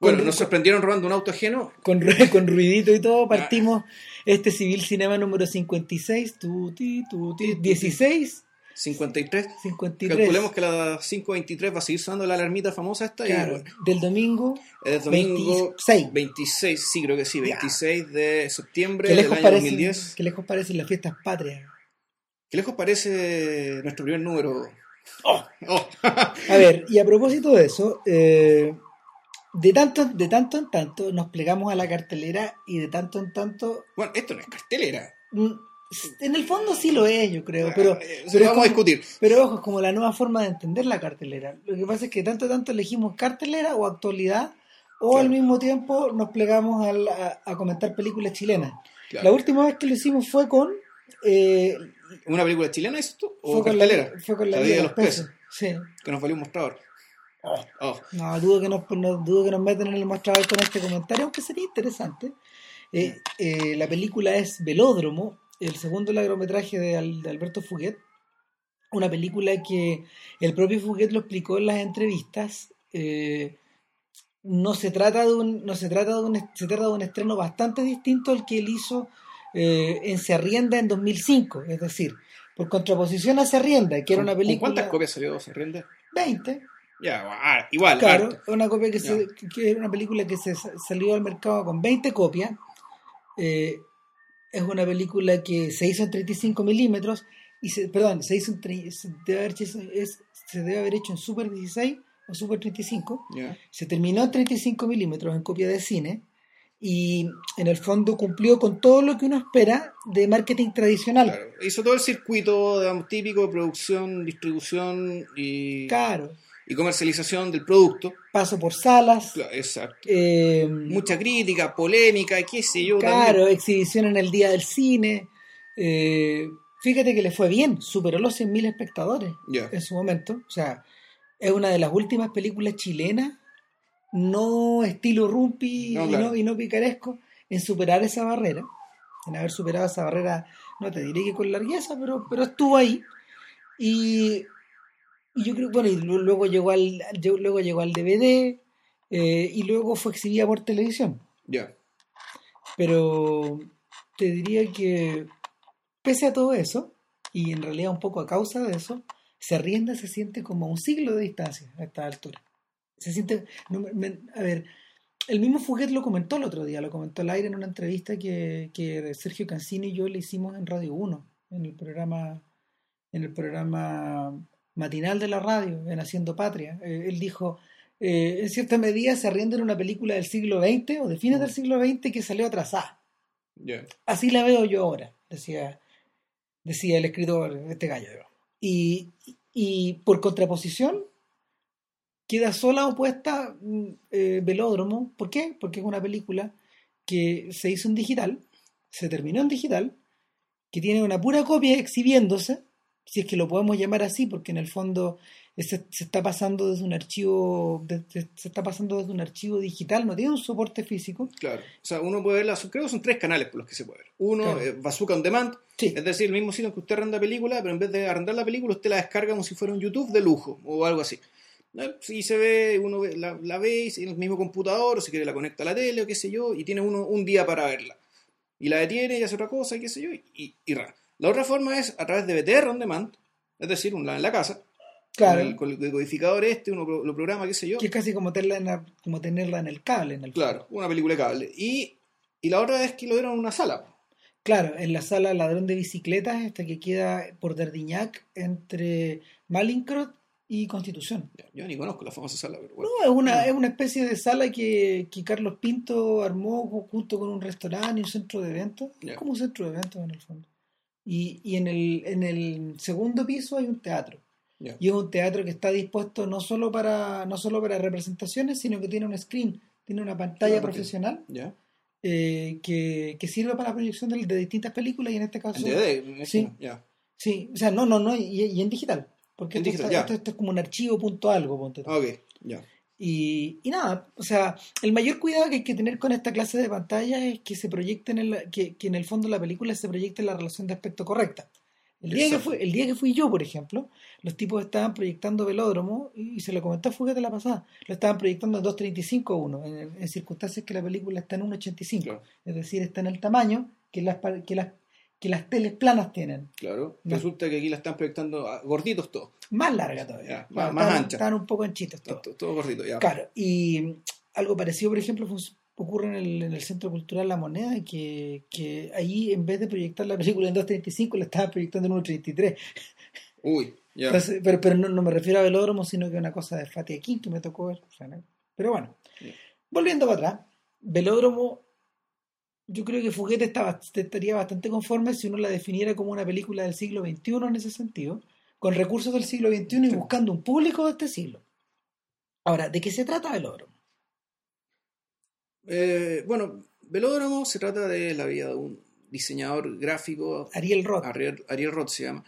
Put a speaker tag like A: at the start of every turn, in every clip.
A: Bueno, nos sorprendieron robando un auto ajeno.
B: Con, con ruidito y todo, partimos este Civil Cinema número 56, tuti, tuti, 16.
A: 53.
B: 53.
A: Calculemos que la 523 va a seguir sonando la alarmita famosa esta.
B: Claro,
A: y, bueno,
B: del domingo.
A: el domingo
B: 26.
A: 26, sí, creo que sí, 26 de septiembre
B: ¿Qué
A: del año
B: parecen,
A: 2010.
B: ¿Qué lejos parecen las fiestas patrias?
A: ¿Qué lejos parece nuestro primer número?
B: Oh.
A: Oh.
B: A ver, y a propósito de eso, eh, de tanto, de tanto en tanto nos plegamos a la cartelera y de tanto en tanto,
A: bueno, esto no es cartelera.
B: mm, en el fondo sí lo es, yo creo, pero,
A: eso
B: pero,
A: lo
B: es
A: vamos a discutir.
B: pero ojo, es como la nueva forma de entender la cartelera. Lo que pasa es que tanto tanto elegimos cartelera o actualidad, o
A: Claro.
B: al mismo tiempo nos plegamos a, a comentar películas chilenas.
A: Claro.
B: La última vez que lo hicimos fue con... eh,
A: ¿Una película chilena es esto? ¿O
B: fue con la,
A: cartelera?
B: fue con la
A: La
B: Vida
A: de los
B: Sí.
A: que nos valió un mostrador. Oh.
B: No, dudo que nos, no, dudo que nos metan en el mostrador con este comentario, aunque sería interesante. Eh, eh, la película es Velódromo, el segundo largometraje de, de Alberto Fuguet. Una película que el propio Fuguet lo explicó en las entrevistas. eh, no se trata de un, no se trata de un, se trata de un estreno bastante distinto al que él hizo eh, en Se Arrienda en 2005, es decir, por contraposición a Se Arrienda, que era una
A: ¿Con
B: película
A: ¿Cuántas copias salió Se Rinde?
B: 20,
A: Ya, ah, igual.
B: Claro, una copia que, se,
A: Ya.
B: que era una película que se sa- salió al mercado con 20 copias. Eh, es una película que se hizo en 35 milímetros y se, perdón, se hizo en se debe haber hecho, es- se debe haber hecho en Super 16 o Super 35.
A: Ya.
B: Se terminó en 35 milímetros en copia de cine y en el fondo cumplió con todo lo que uno espera de marketing tradicional.
A: Claro. Hizo todo el circuito digamos, típico de producción, distribución y,
B: Claro,
A: y comercialización del producto.
B: paso por salas.
A: Claro, exacto.
B: eh,
A: Mucha crítica, polémica, qué sé yo.
B: Claro,
A: también.
B: exhibición en el Día del Cine. Eh, fíjate que le fue bien, superó los 100.000 espectadores en su momento. O sea, es una de las últimas películas chilenas, no estilo rumpi
A: No,
B: y, no, y no picaresco, en superar esa barrera. En haber superado esa barrera, no te diré que con largueza, pero, pero estuvo ahí. Y, y yo creo, bueno, y lu- luego llegó al, luego llegó al DVD eh, y luego fue exhibida por televisión.
A: Ya.
B: Pero te diría que pese a todo eso, y en realidad un poco a causa de eso, se rienda se siente como a un siglo de distancia a esta altura. Se siente, no, me- me- a ver, el mismo Fuguet lo comentó el otro día, lo comentó al aire en una entrevista que, que Sergio Cancini y yo le hicimos en Radio 1, en el programa, en el programa matinal de la radio, en Haciendo Patria. Eh, él dijo, eh, en cierta medida se arrienda en una película del siglo XX o de fines del siglo XX que salió atrasada. Así la veo yo ahora, decía, decía el escritor, este gallo. Y, y por contraposición, queda sola opuesta mm, eh, Velódromo. ¿Por qué? Porque es una película que se hizo en digital, se terminó en digital, que tiene una pura copia exhibiéndose, si es que lo podemos llamar así, porque en el fondo se, se está pasando desde un archivo, de- se está pasando desde un archivo digital, no tiene un soporte físico.
A: Claro. O sea, uno puede verla, creo que son tres canales por los que se puede ver. Uno,
B: Claro.
A: eh, Bazooka on Demand,
B: Sí,
A: es decir, el mismo sitio en que usted arrenda película, pero en vez de arrendar la película, usted la descarga como si fuera un YouTube de lujo o algo así. Y se ve, uno ve- la, la ve en el mismo computador, o si quiere la conecta a la tele o qué sé yo, y tiene uno un día para verla. Y la detiene y hace otra cosa, y qué sé yo, y, y, y ra. La otra forma es a través de BTR on demand, es decir, una en la casa,
B: claro.
A: con, el, con el decodificador este, uno lo programa, qué sé yo.
B: que es casi como tenerla en, la- como tenerla en el cable. En el
A: Claro, una película de cable. Y, y la otra es que lo dieron en una sala.
B: Claro, en la sala Ladrón de Bicicletas, esta que queda por Dardiñac entre Malincrot y Constitución.
A: Yo ni conozco la famosa sala, pero bueno.
B: No, es una, es una especie de sala que, que Carlos Pinto armó junto con un restaurante y un centro de eventos. Es como un centro de eventos en el fondo. Y, y en, el, en el segundo piso hay un teatro. Y es un teatro que está dispuesto no solo para, no solo para representaciones, sino que tiene un screen, tiene una pantalla profesional eh, que, que sirve para la proyección de, de distintas películas y en este caso...
A: En
B: Sí. Sí, o sea, no, no, no, y, y en digital. Porque
A: En
B: esto,
A: digital,
B: está- esto, esto es como un archivo punto algo,
A: ya.
B: Y, y nada, o sea, el mayor cuidado que hay que tener con esta clase de pantallas es que se proyecte en el, que, que en el fondo la película se proyecte en la relación de aspecto correcta. El día, que fui, el día que fui yo, por ejemplo, los tipos estaban proyectando Velódromo y se lo comenté a Fuguete la pasada. Lo estaban proyectando en 2.35 1, en, en circunstancias que la película está en 1.85.
A: Claro.
B: Es decir, está en el tamaño que las, que las, que las teles planas tienen.
A: Claro.
B: No.
A: Resulta que aquí la están proyectando a- gorditos todos.
B: Más larga todavía.
A: Ya, más-
B: Claro,
A: más
B: estaban-
A: ancha.
B: Estaban un poco anchitos todos.
A: Todo, todo gordito, ya.
B: Claro, y mm, algo parecido, por ejemplo, ocurre en el, en el Centro Cultural La Moneda, que, que ahí en vez de proyectar la película en 2.35, la estaban proyectando en 1.33.
A: Uy, ya.
B: Entonces, pero pero no, no me refiero a Velódromo, sino que una cosa de Fatih que me tocó ver. o sea, ¿no? Pero bueno, volviendo para atrás, Velódromo, yo creo que Fuguete estaría bastante conforme si uno la definiera como una película del siglo XXI en ese sentido, con recursos del siglo XXI y buscando un público de este siglo. Ahora, ¿de qué se trata Velódromo?
A: Eh, bueno, Velódromo se trata de la vida de un diseñador gráfico,
B: Ariel Roth.
A: Ariel, Ariel Roth se llama,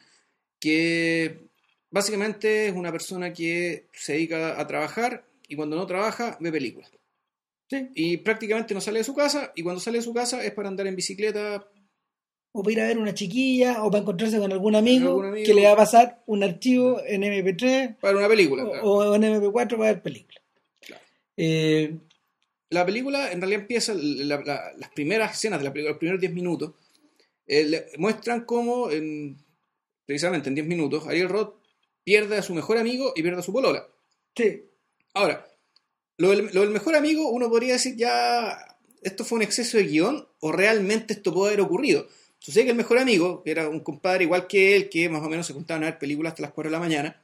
A: que básicamente es una persona que se dedica a trabajar y cuando no trabaja ve películas.
B: Sí.
A: Y prácticamente no sale de su casa y cuando sale de su casa es para andar en bicicleta.
B: O para ir a ver una chiquilla, o para encontrarse con algún amigo,
A: Algún amigo.
B: que le va a pasar un archivo en MP3
A: Para una película.
B: o,
A: claro.
B: o en MP4 para ver películas.
A: Claro.
B: Eh,
A: La película en realidad empieza, la- la- las primeras escenas de la película, los primeros 10 minutos, eh, le- muestran cómo, en- precisamente en 10 minutos, Ariel Roth pierde a su mejor amigo y pierde a su polola.
B: sí,
A: Ahora, lo del, lo del mejor amigo, uno podría decir ya, esto fue un exceso de guion o realmente esto puede haber ocurrido. Sucede que el mejor amigo, que era un compadre igual que él, que más o menos se juntaban a ver películas hasta las 4 de la mañana,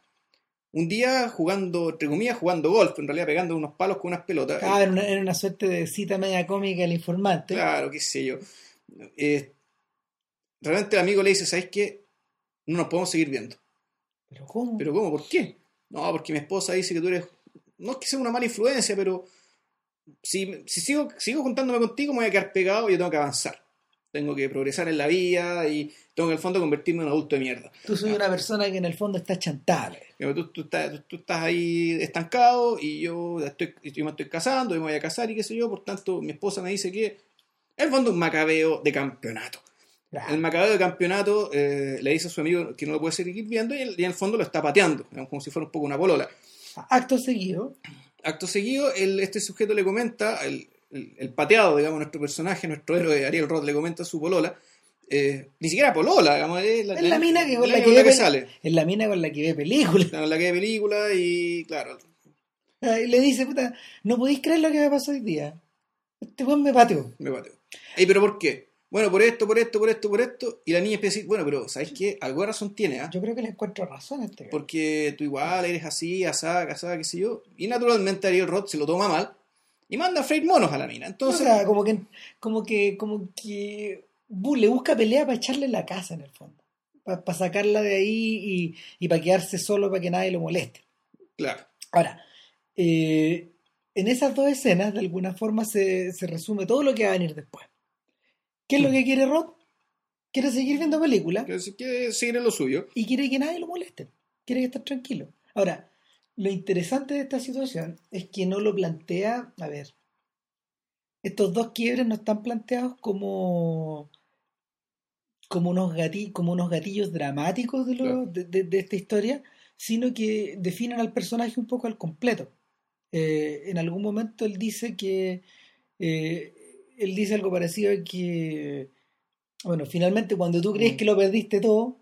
A: un día jugando, entre comillas, jugando golf, en realidad pegando unos palos con unas pelotas.
B: Ah, era, una, era una suerte de cita media cómica del informante.
A: Claro, qué sé yo. Eh, realmente el amigo le dice, ¿sabes qué? No nos podemos seguir viendo.
B: Pero ¿cómo?
A: ¿Pero cómo? ¿Por qué? No, porque mi esposa dice que tú eres... No es que sea una mala influencia, pero si, si sigo, sigo juntándome contigo me voy a quedar pegado y yo tengo que avanzar. Tengo que progresar en la vida y tengo que en el fondo convertirme en un adulto de mierda.
B: Tú soy una persona que en el fondo está chantada.
A: Tú, tú estás, tú- tú estás ahí estancado y yo, estoy, yo me estoy casando, y me voy a casar y qué sé yo, por tanto mi esposa me dice que en el fondo es un macabeo de campeonato.
B: Claro.
A: El macabeo de campeonato eh, le dice a su amigo que no lo puede seguir viendo y, él- y en el fondo lo está pateando, como si fuera un poco una polola.
B: Acto seguido,
A: Acto seguido, el- este sujeto le comenta, el, el- el pateado, digamos, nuestro personaje, nuestro héroe Ariel Roth, le comenta a su polola, eh, ni siquiera polola, digamos, es la,
B: la mina que, con
A: la
B: que,
A: con sale,
B: Es la mina con la que ve películas.
A: la, la que ve película y claro,
B: Y le dice, puta, no podéis creer lo que me pasó hoy día. Este buen me pateó.
A: me pateó. Ey, pero ¿por qué? Bueno, por esto, por esto, por esto, por esto, y la niña empieza a decir, bueno, pero ¿sabes qué? Algo de razón tiene, ¿ah?
B: Yo creo que le encuentro razón a este gallo.
A: porque tú igual eres así, asada, casada, qué sé yo. Y naturalmente Ariel Roth se lo toma mal y manda a freír monos a la mina.
B: O
A: Entonces,
B: sea, como que, como que, como que bu- le busca pelea para echarle la casa en el fondo. Para sacarla de ahí y, y para quedarse solo para que nadie lo moleste.
A: claro,
B: Ahora, eh, en esas dos escenas, de alguna forma, se, se resume todo lo que va a venir después. ¿Qué es lo que quiere Rod? Quiere seguir viendo películas
A: que seguir en lo suyo.
B: y quiere que nadie lo moleste. Quiere estar tranquilo. Ahora, lo interesante de esta situación es que no lo plantea, a ver, estos dos quiebres no están planteados como como unos gatillos, como unos gatillos dramáticos de, lo-
A: Claro.
B: de, de- de esta historia, sino que definen al personaje un poco al completo. Eh, en algún momento él dice que eh, él dice algo parecido que bueno, finalmente cuando tú crees
A: Mm.
B: que lo perdiste todo,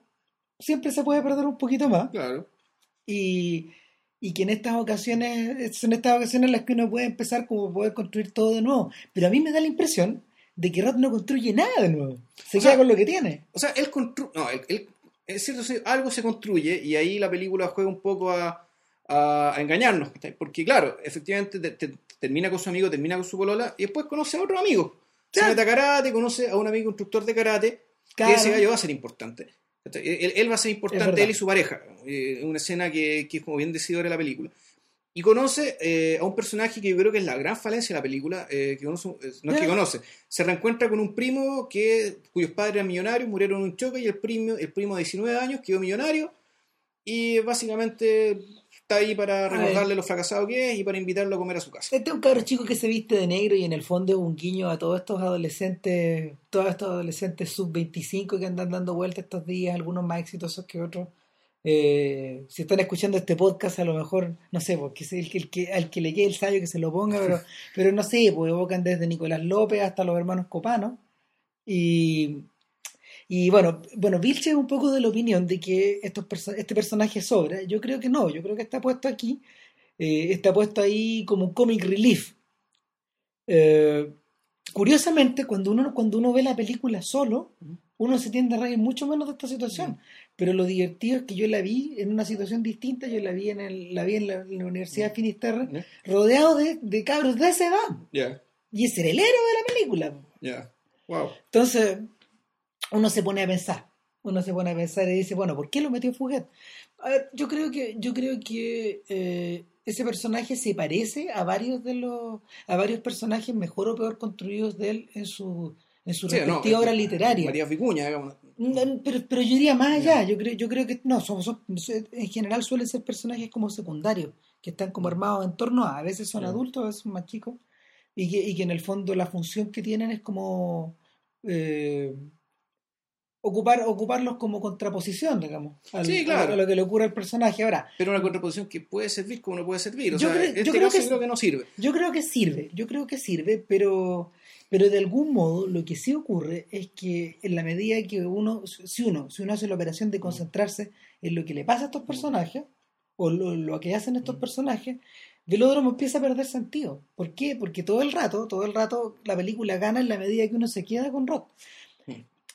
B: siempre se puede perder un poquito más
A: Claro,
B: y, y que en estas ocasiones son estas ocasiones en las que uno puede empezar como poder construir todo de nuevo pero a mí me da la impresión de que Roth no construye nada de nuevo se
A: O
B: queda
A: sea,
B: con lo que tiene
A: o sea, él construye. No, él, él- es cierto, algo se construye y ahí la película juega un poco a, a- a engañarnos. Porque, claro, efectivamente te- te- termina con su amigo, termina con su polola y después conoce a otro amigo. Se mete a karate, conoce a un amigo instructor de karate
B: Claro.
A: que ese gallo va a ser importante. Él, él va a ser
B: Es
A: importante, él y su pareja. Eh, una escena que, que es como bien decidora de la película. Y conoce eh, a un personaje que yo creo que es la gran falencia de la película, eh, que conoce, eh, no es que conoce, se reencuentra con un primo que, cuyos padres eran millonarios, murieron en un choque y el primo, el primo de 19 años quedó millonario y básicamente está ahí para recordarle lo fracasado que es y para invitarlo a comer a su casa.
B: Este es un cabro chico que se viste de negro y en el fondo es un guiño a todos estos adolescentes, todos estos adolescentes sub-25 que andan dando vueltas estos días, algunos más exitosos que otros. Eh, si están escuchando este podcast, a lo mejor, no sé, porque es el que, el que, al que le quede el sallo que se lo ponga, pero, pero no sé, pues evocan desde Nicolás López hasta los hermanos Copano. Y, y bueno, bueno, Vilche es un poco de la opinión de que estos perso- este personaje sobra. Yo creo que no, yo creo que está puesto aquí, eh, está puesto ahí como un comic relief. Eh, curiosamente, cuando uno, cuando uno ve la película solo, uno se tiende a reír mucho menos de esta situación. Pero lo divertido es que yo la vi en una situación distinta, yo la vi en, el, la, vi en, la, en la Universidad de Finisterre, rodeado de, de cabros de esa edad.
A: Ya,
B: Y ese era el héroe de la película.
A: ya. Wow.
B: Entonces, uno se pone a pensar, uno se pone a pensar y dice, bueno, ¿por qué lo metió Fuguet? A ver, yo creo que, yo creo que eh, ese personaje se parece a varios de los, a varios personajes mejor o peor construidos de él en su, en su
A: Sí, no,
B: respectiva obra
A: eh,
B: literaria.
A: María Vicuña, digamos.
B: No, Pero, pero yo iría más allá, yo creo, yo creo que no, son, son- en general suelen ser personajes como secundarios, que están como armados en torno a, a veces son
A: Ya.
B: adultos, a veces son más chicos, y que, y que en el fondo la función que tienen es como eh, ocupar, ocuparlos como contraposición, digamos, al-
A: Sí,
B: a,
A: claro.
B: lo, a lo que le ocurre al personaje. Ahora,
A: Pero una contraposición que puede servir como no puede servir. O
B: Yo
A: sea,
B: creo-
A: este
B: yo creo que-
A: creo que no sirve.
B: Yo creo que sirve, yo creo que sirve, pero, pero de algún modo lo que sí ocurre es que en la medida que uno, si uno, si uno hace la operación de concentrarse en lo que le pasa a estos personajes, o lo, lo que hacen estos personajes, Velódromo empieza a perder sentido. ¿Por qué? Porque todo el rato, todo el rato la película gana en la medida que uno se queda con Roth.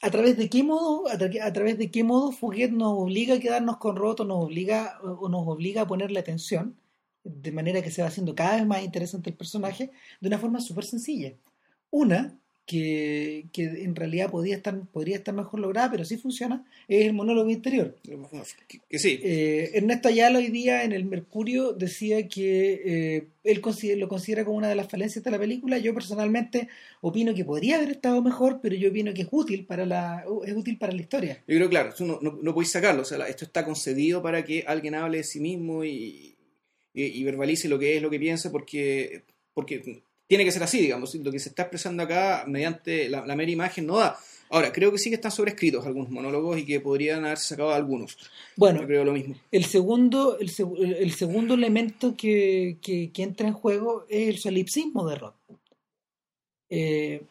B: ¿A través de qué modo, a, tra- a través de qué modo nos obliga a quedarnos con Roth o nos obliga, o nos obliga a ponerle atención? de manera que se va haciendo cada vez más interesante el personaje de una forma súper sencilla. Una, que, que en realidad podría estar, podría estar mejor lograda, pero sí funciona, es el monólogo interior.
A: Que, que sí.
B: Eh, Ernesto Ayala hoy día en el Mercurio decía que eh, él lo considera como una de las falencias de la película. Yo personalmente opino que podría haber estado mejor, pero yo opino que es útil para la, es útil para la historia.
A: Yo creo, claro, no, no, no podéis sacarlo. O sea, esto está concebido para que alguien hable de sí mismo y, y, y verbalice lo que es, lo que piensa, porque, porque tiene que ser así, digamos. Lo que se está expresando acá mediante la, la mera imagen no da. Ahora, creo que sí que están sobrescritos algunos monólogos y que podrían haberse sacado algunos.
B: Bueno,
A: Yo creo lo mismo.
B: El segundo, el, seg- el segundo elemento que, que- que entra en juego es el solipsismo de Roth. Eh,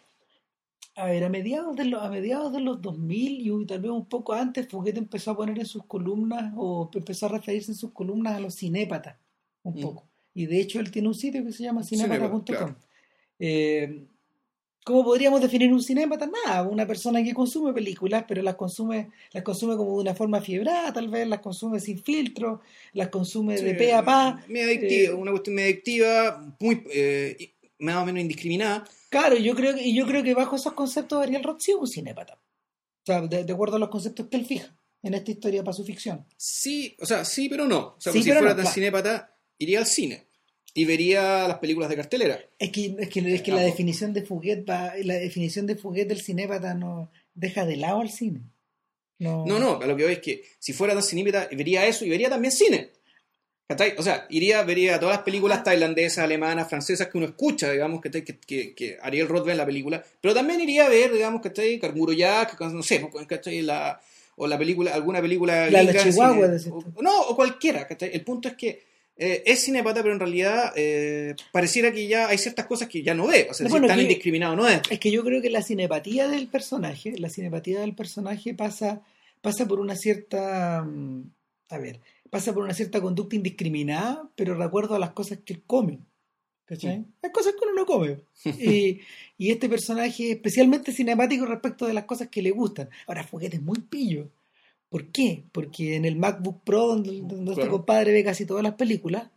B: a ver, a mediados, de los, a mediados de los 2000 y tal vez un poco antes, Fouquet empezó a poner en sus columnas o empezó a referirse en sus columnas a los cinépatas un
A: Mm.
B: poco. Y de hecho él tiene un sitio que se llama cinépata.com.
A: Cinépata, claro.
B: Eh, ¿Cómo podríamos definir un cinépata? Nada, una persona que consume películas, pero las consume, las consume como de una forma fiebrada, tal vez, las consume sin filtro, las consume de
A: Sí,
B: pe a pa.
A: medio adictiva,
B: eh,
A: una cuestión medio adictiva, muy, eh, más o menos indiscriminada.
B: Claro, yo creo que, y yo creo que bajo esos conceptos Ariel Roth sí es un cinépata. O sea, de, de acuerdo a los conceptos que él fija en esta historia para su ficción.
A: Sí, o sea, sí, pero no. O sea,
B: Sí,
A: pues si fuera
B: no,
A: tan
B: claro.
A: cinépata, iría al cine y vería las películas de cartelera.
B: Es que, es que, es que la
A: Ah,
B: definición de Fouquet va, la definición de Fouquet del cinépata no deja de lado al cine. No,
A: No, no, a lo que voy es que si fuera tan cinépata, vería eso y vería también cine. O sea, iría, vería todas las películas tailandesas, alemanas, francesas que uno escucha, digamos, que, que, que Ariel Roth ve en la película, pero también iría a ver, digamos, ¿cachai? Carmuro Jack, no sé, ¿cachai? La, o la película, alguna película
B: La de Chihuahua,
A: cine. O- no, o cualquiera, ¿cachai? El punto es que eh, es cinepata, pero en realidad eh, pareciera que ya hay ciertas cosas que ya no ve, o sea,
B: No,
A: si
B: bueno,
A: tan indiscriminado no es.
B: Es que yo creo que la cinepatía del personaje, la cinepatía del personaje pasa, pasa por una cierta, mm, a ver, pasa por una cierta conducta indiscriminada, pero de acuerdo a las cosas que él come. ¿Cachai? Hay cosas que uno no come. Y, y este personaje es especialmente cinemático respecto de las cosas que le gustan. Ahora, Foguete es muy pillo. ¿Por qué? Porque en el MacBook Pro, donde, donde este
A: Claro.
B: compadre ve casi todas las películas,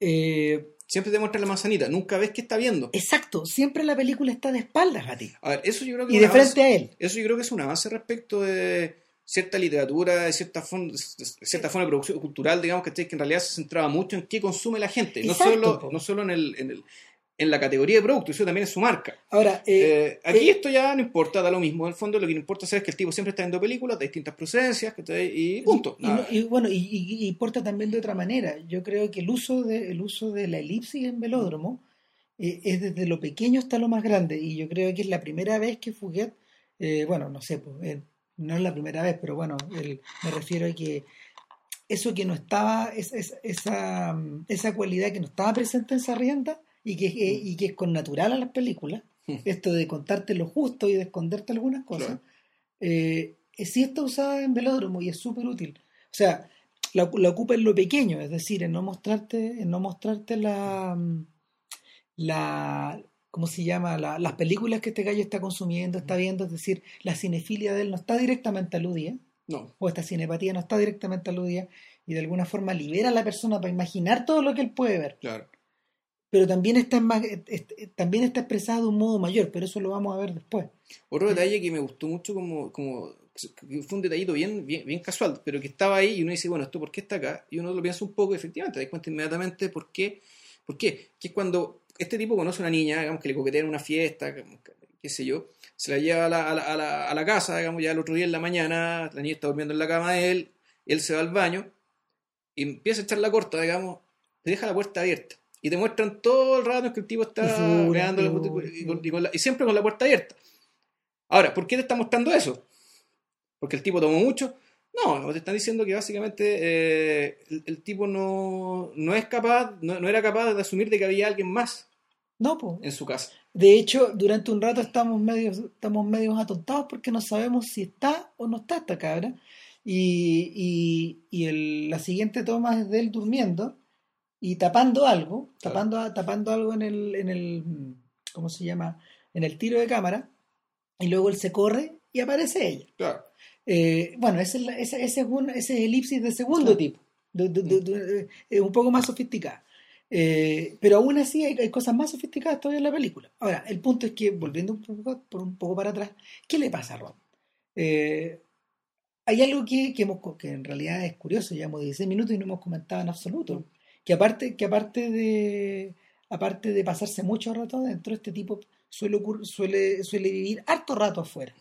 B: eh,
A: Siempre te muestra la manzanita, nunca ves qué está viendo.
B: exacto, siempre la película está de espaldas a ti.
A: A ver, eso yo creo que
B: Y de
A: avance-
B: frente a él.
A: Eso yo creo que es un avance respecto de cierta literatura, de cierta, forma, de cierta forma de producción cultural, digamos, que, en realidad se centraba mucho en qué consume la gente, no solo,
B: po.
A: no solo en, el, en, el, en la categoría de producto, eso también es su marca.
B: Ahora, eh,
A: Eh, aquí
B: eh,
A: esto ya no importa, da lo mismo. En el fondo lo que no importa es que el tipo siempre está viendo películas de distintas procedencias y punto.
B: Y, y- y bueno, y, importa también de otra manera. Yo creo que el uso de, el uso de la elipsis en velódromo es desde lo pequeño hasta lo más grande. Y yo creo que es la primera vez que Fouquet, eh, bueno, no sé, pues, no es la primera vez, pero bueno, el- me refiero a que eso que no estaba, es- es- esa, mm, esa cualidad que no estaba presente en Sarrienta y que, eh, y que es con natural a las películas,
A: Mm.
B: esto de contarte lo justo y de esconderte algunas cosas,
A: Claro.
B: eh, sí está usada en velódromo y es súper útil. O sea, la, la ocupa en lo pequeño, es decir, en no mostrarte, en no mostrarte la, mm, la ¿cómo se llama? La- las películas que este gallo está consumiendo, está viendo, es decir, la cinefilia de él no está directamente aludida,
A: No,
B: o esta cinepatía no está directamente aludida, y de alguna forma libera a la persona para imaginar todo lo que él puede ver
A: claro.
B: Pero también está, est- est- también está expresado de un modo mayor, pero eso lo vamos a ver después.
A: Otro detalle que me gustó mucho como, como fue un detallito bien, bien, casual, pero que estaba ahí y uno dice, bueno, ¿esto por qué está acá? Y uno lo piensa un poco efectivamente, te das cuenta inmediatamente por qué. ¿Por qué? Que es cuando este tipo conoce a una niña, digamos, que le coquetea en una fiesta, qué sé yo, se la lleva a la, a la, a la- a la casa, digamos, ya el otro día en la mañana, la niña está durmiendo en la cama de él, él se va al baño y empieza a echar la corta, digamos, te deja la puerta abierta. Y te muestran todo el rato que el tipo está la
B: y-
A: puta- y, con- y con la- y siempre con la puerta abierta. Ahora, ¿por qué te está mostrando eso? ¿Porque el tipo tomó mucho? No, te están diciendo que básicamente eh, el, el tipo no, no es capaz, no, no era capaz de asumir de que había alguien más
B: No, pues.
A: en su casa.
B: De hecho, durante un rato estamos medios, estamos medios atontados porque no sabemos si está o no está esta cabra. Y, y, y el- la siguiente toma es de él durmiendo y tapando algo,
A: Claro.
B: tapando, tapando algo en el, en el, ¿cómo se llama? En el tiro de cámara. Y luego él se corre y aparece ella.
A: Claro.
B: Eh, bueno, ese ese, ese es un, ese es elipsis de segundo tipo, de- de- de- de- eh, un poco más sofisticada. Eh, pero aún así hay, hay cosas más sofisticadas todavía en la película. Ahora, el punto es que, volviendo un poco, por un poco para atrás, ¿qué le pasa a Ron? Eh, hay algo que, que, hemos, que en realidad es curioso, llevamos 16 minutos y no hemos comentado en absoluto. Que aparte, que aparte de aparte de pasarse mucho rato adentro, este tipo suele, suele, suele vivir harto rato afuera.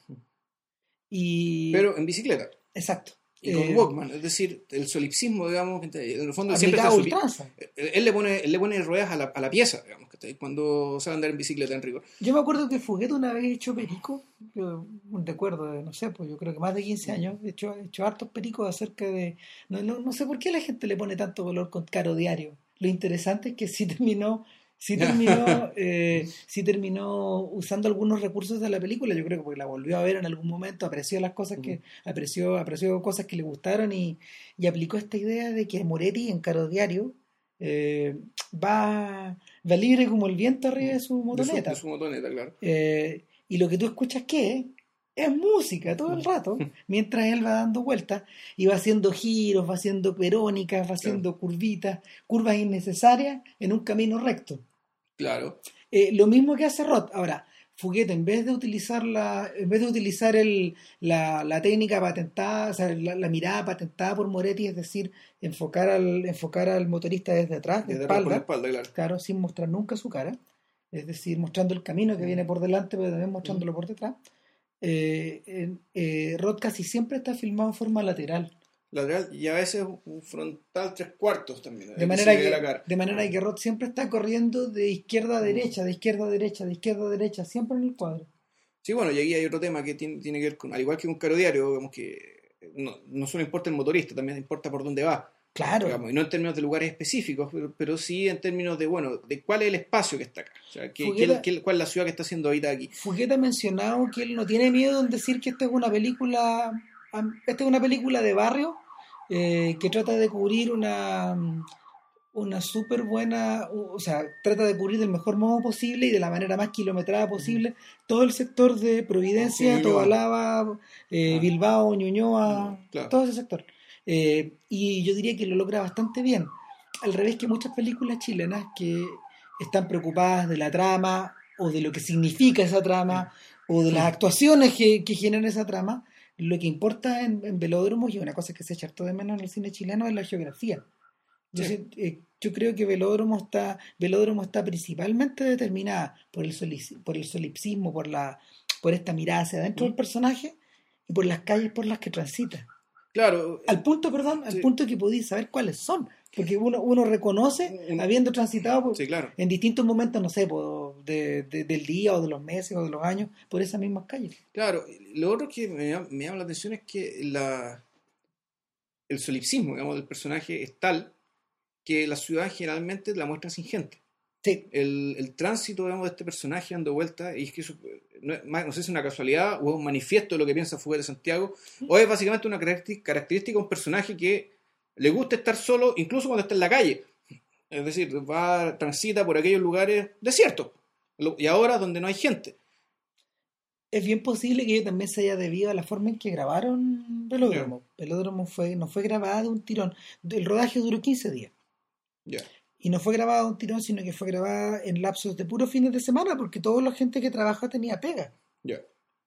B: Y,
A: Pero en bicicleta
B: exacto.
A: y con
B: Eh,
A: Walkman, es decir, el solipsismo, digamos, en el fondo siempre está
B: ultranza.
A: él, él le pone, él le pone ruedas a la, a la pieza, digamos, que cuando sale a andar en bicicleta en rigor.
B: Yo me acuerdo que Fuguet una vez echó perico, yo, un recuerdo de, no sé, pues yo creo que más de 15 años, echó, echó hartos pericos acerca de... No, no, no sé por qué la gente le pone tanto valor con caro diario. Lo interesante es que sí terminó, sí terminó, eh, sí terminó usando algunos recursos de la película, yo creo que porque la volvió a ver en algún momento, apreció las cosas que, apreció, apreció cosas que le gustaron y, y aplicó esta idea de que Moretti en caro diario eh, va, va libre como el viento arriba de su
A: De su,
B: motoneta.
A: de su motoneta, claro.
B: Eh, y lo que tú escuchas que es música todo el rato, mientras él va dando vueltas y va haciendo giros, va haciendo perónicas, va haciendo curvitas, curvas innecesarias en un camino recto.
A: Claro.
B: Eh, lo mismo que hace Roth. Ahora, Fuguet, en vez de utilizar la, en vez de utilizar el, la, la técnica patentada, o sea, la, la mirada patentada por Moretti, es decir, enfocar al, enfocar al motorista desde atrás, de
A: Desde
B: espalda,
A: espalda, claro.
B: claro, sin mostrar nunca su cara, es decir, mostrando el camino que viene por delante, pero también mostrándolo por detrás. Eh, eh, eh, Roth casi siempre está filmado en forma lateral,
A: Lateral y a veces un frontal tres cuartos también.
B: de manera que, de manera que Roth siempre está corriendo de izquierda a derecha, de izquierda a derecha, de izquierda a derecha, siempre en el cuadro.
A: Sí, bueno, y aquí hay otro tema que tiene, tiene que ver con, al igual que un caro diario, digamos que no, no solo importa el motorista, también importa por dónde va.
B: Claro,
A: digamos, y no en términos de lugares específicos, pero, pero sí en términos de, bueno, de cuál es el espacio que está acá. O sea,
B: Fugueta-
A: que- cuál es la ciudad que está siendo habitada aquí.
B: Fuguet ha mencionado que él no tiene miedo en decir que esta es una película, esta es una película de barrio eh, que trata de cubrir una una súper buena, o sea, trata de cubrir del mejor modo posible y de la manera más kilometrada posible todo el sector de Providencia,
A: Sí.
B: Tobalaba, eh,
A: Ah.
B: Bilbao, Ñuñoa,
A: Claro.
B: todo ese sector. Eh, y yo diría que lo logra bastante bien. Al revés que muchas películas chilenas que están preocupadas de la trama o de lo que significa esa trama o de las actuaciones que, que generan esa trama, lo que importa en, en velódromos y una cosa que se echa harto de menos en el cine chileno es la geografía. Yo,
A: Sí.
B: siento- eh, yo creo que Velódromo está, Velódromo está principalmente determinada por el, por el solipsismo, por, la, por esta mirada hacia adentro
A: Mm.
B: del personaje y por las calles por las que transita.
A: Claro,
B: Al punto, perdón, al
A: Sí.
B: punto que podéis saber cuáles son. Porque uno, uno reconoce,
A: Un-
B: habiendo transitado por-
A: sí, claro.
B: en distintos momentos, no sé, por- de- de- del día o de los meses o de los años, por esas mismas calles.
A: Claro, lo otro que me, llama- me llama la atención es que la, el solipsismo, digamos, del personaje es tal que la ciudad generalmente la muestra sin gente.
B: Sí,
A: El, el tránsito, digamos, de este personaje dando vueltas, y es que eso, no, no sé si es una casualidad o es un manifiesto de lo que piensa Fuga de Santiago, o es básicamente una característica, característica de un personaje que le gusta estar solo incluso cuando está en la calle. Es decir, va, transita por aquellos lugares desiertos, y ahora donde no hay gente.
B: es bien posible que ello también se haya debido a la forma en que grabaron Velódromo. Velódromo fue, no fue grabada de un tirón. El rodaje duró 15 días. Y no fue grabada de un tirón, sino que fue grabada en lapsos de puros fines de semana, porque toda la gente que trabaja tenía pega.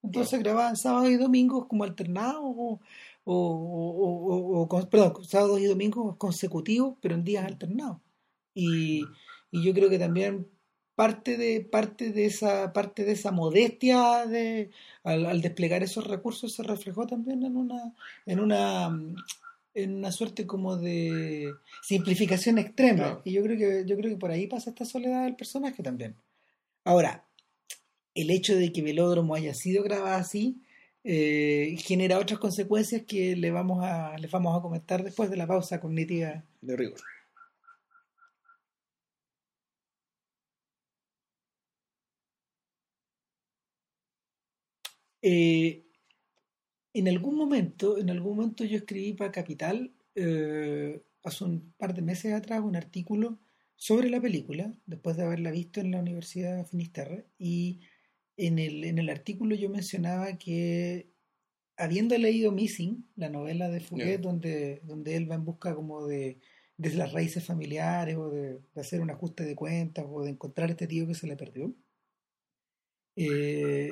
B: Entonces grababan sábados y domingos como alternados o, o, o- o- perdón, sábados y domingos consecutivos, pero en días alternados. Y, y yo creo que también parte de parte de esa parte de esa modestia de al, al desplegar esos recursos se reflejó también en una en una en una suerte como de simplificación extrema
A: Claro.
B: y yo creo que yo creo que por ahí pasa esta soledad del personaje también ahora el hecho de que Velódromo haya sido grabada así eh, genera otras consecuencias que le vamos a les vamos a comentar después de la pausa cognitiva
A: De rigor.
B: Eh, en algún momento, en algún momento yo escribí para Capital, eh, hace un par de meses atrás, un artículo sobre la película, después de haberla visto en la Universidad de Finisterre, y en el, en el artículo yo mencionaba que habiendo leído Missing, la novela de Fouquet,
A: Ya.
B: donde, donde él va en busca como de, de las raíces familiares o de, de hacer un ajuste de cuentas o de encontrar este tío que se le perdió, eh,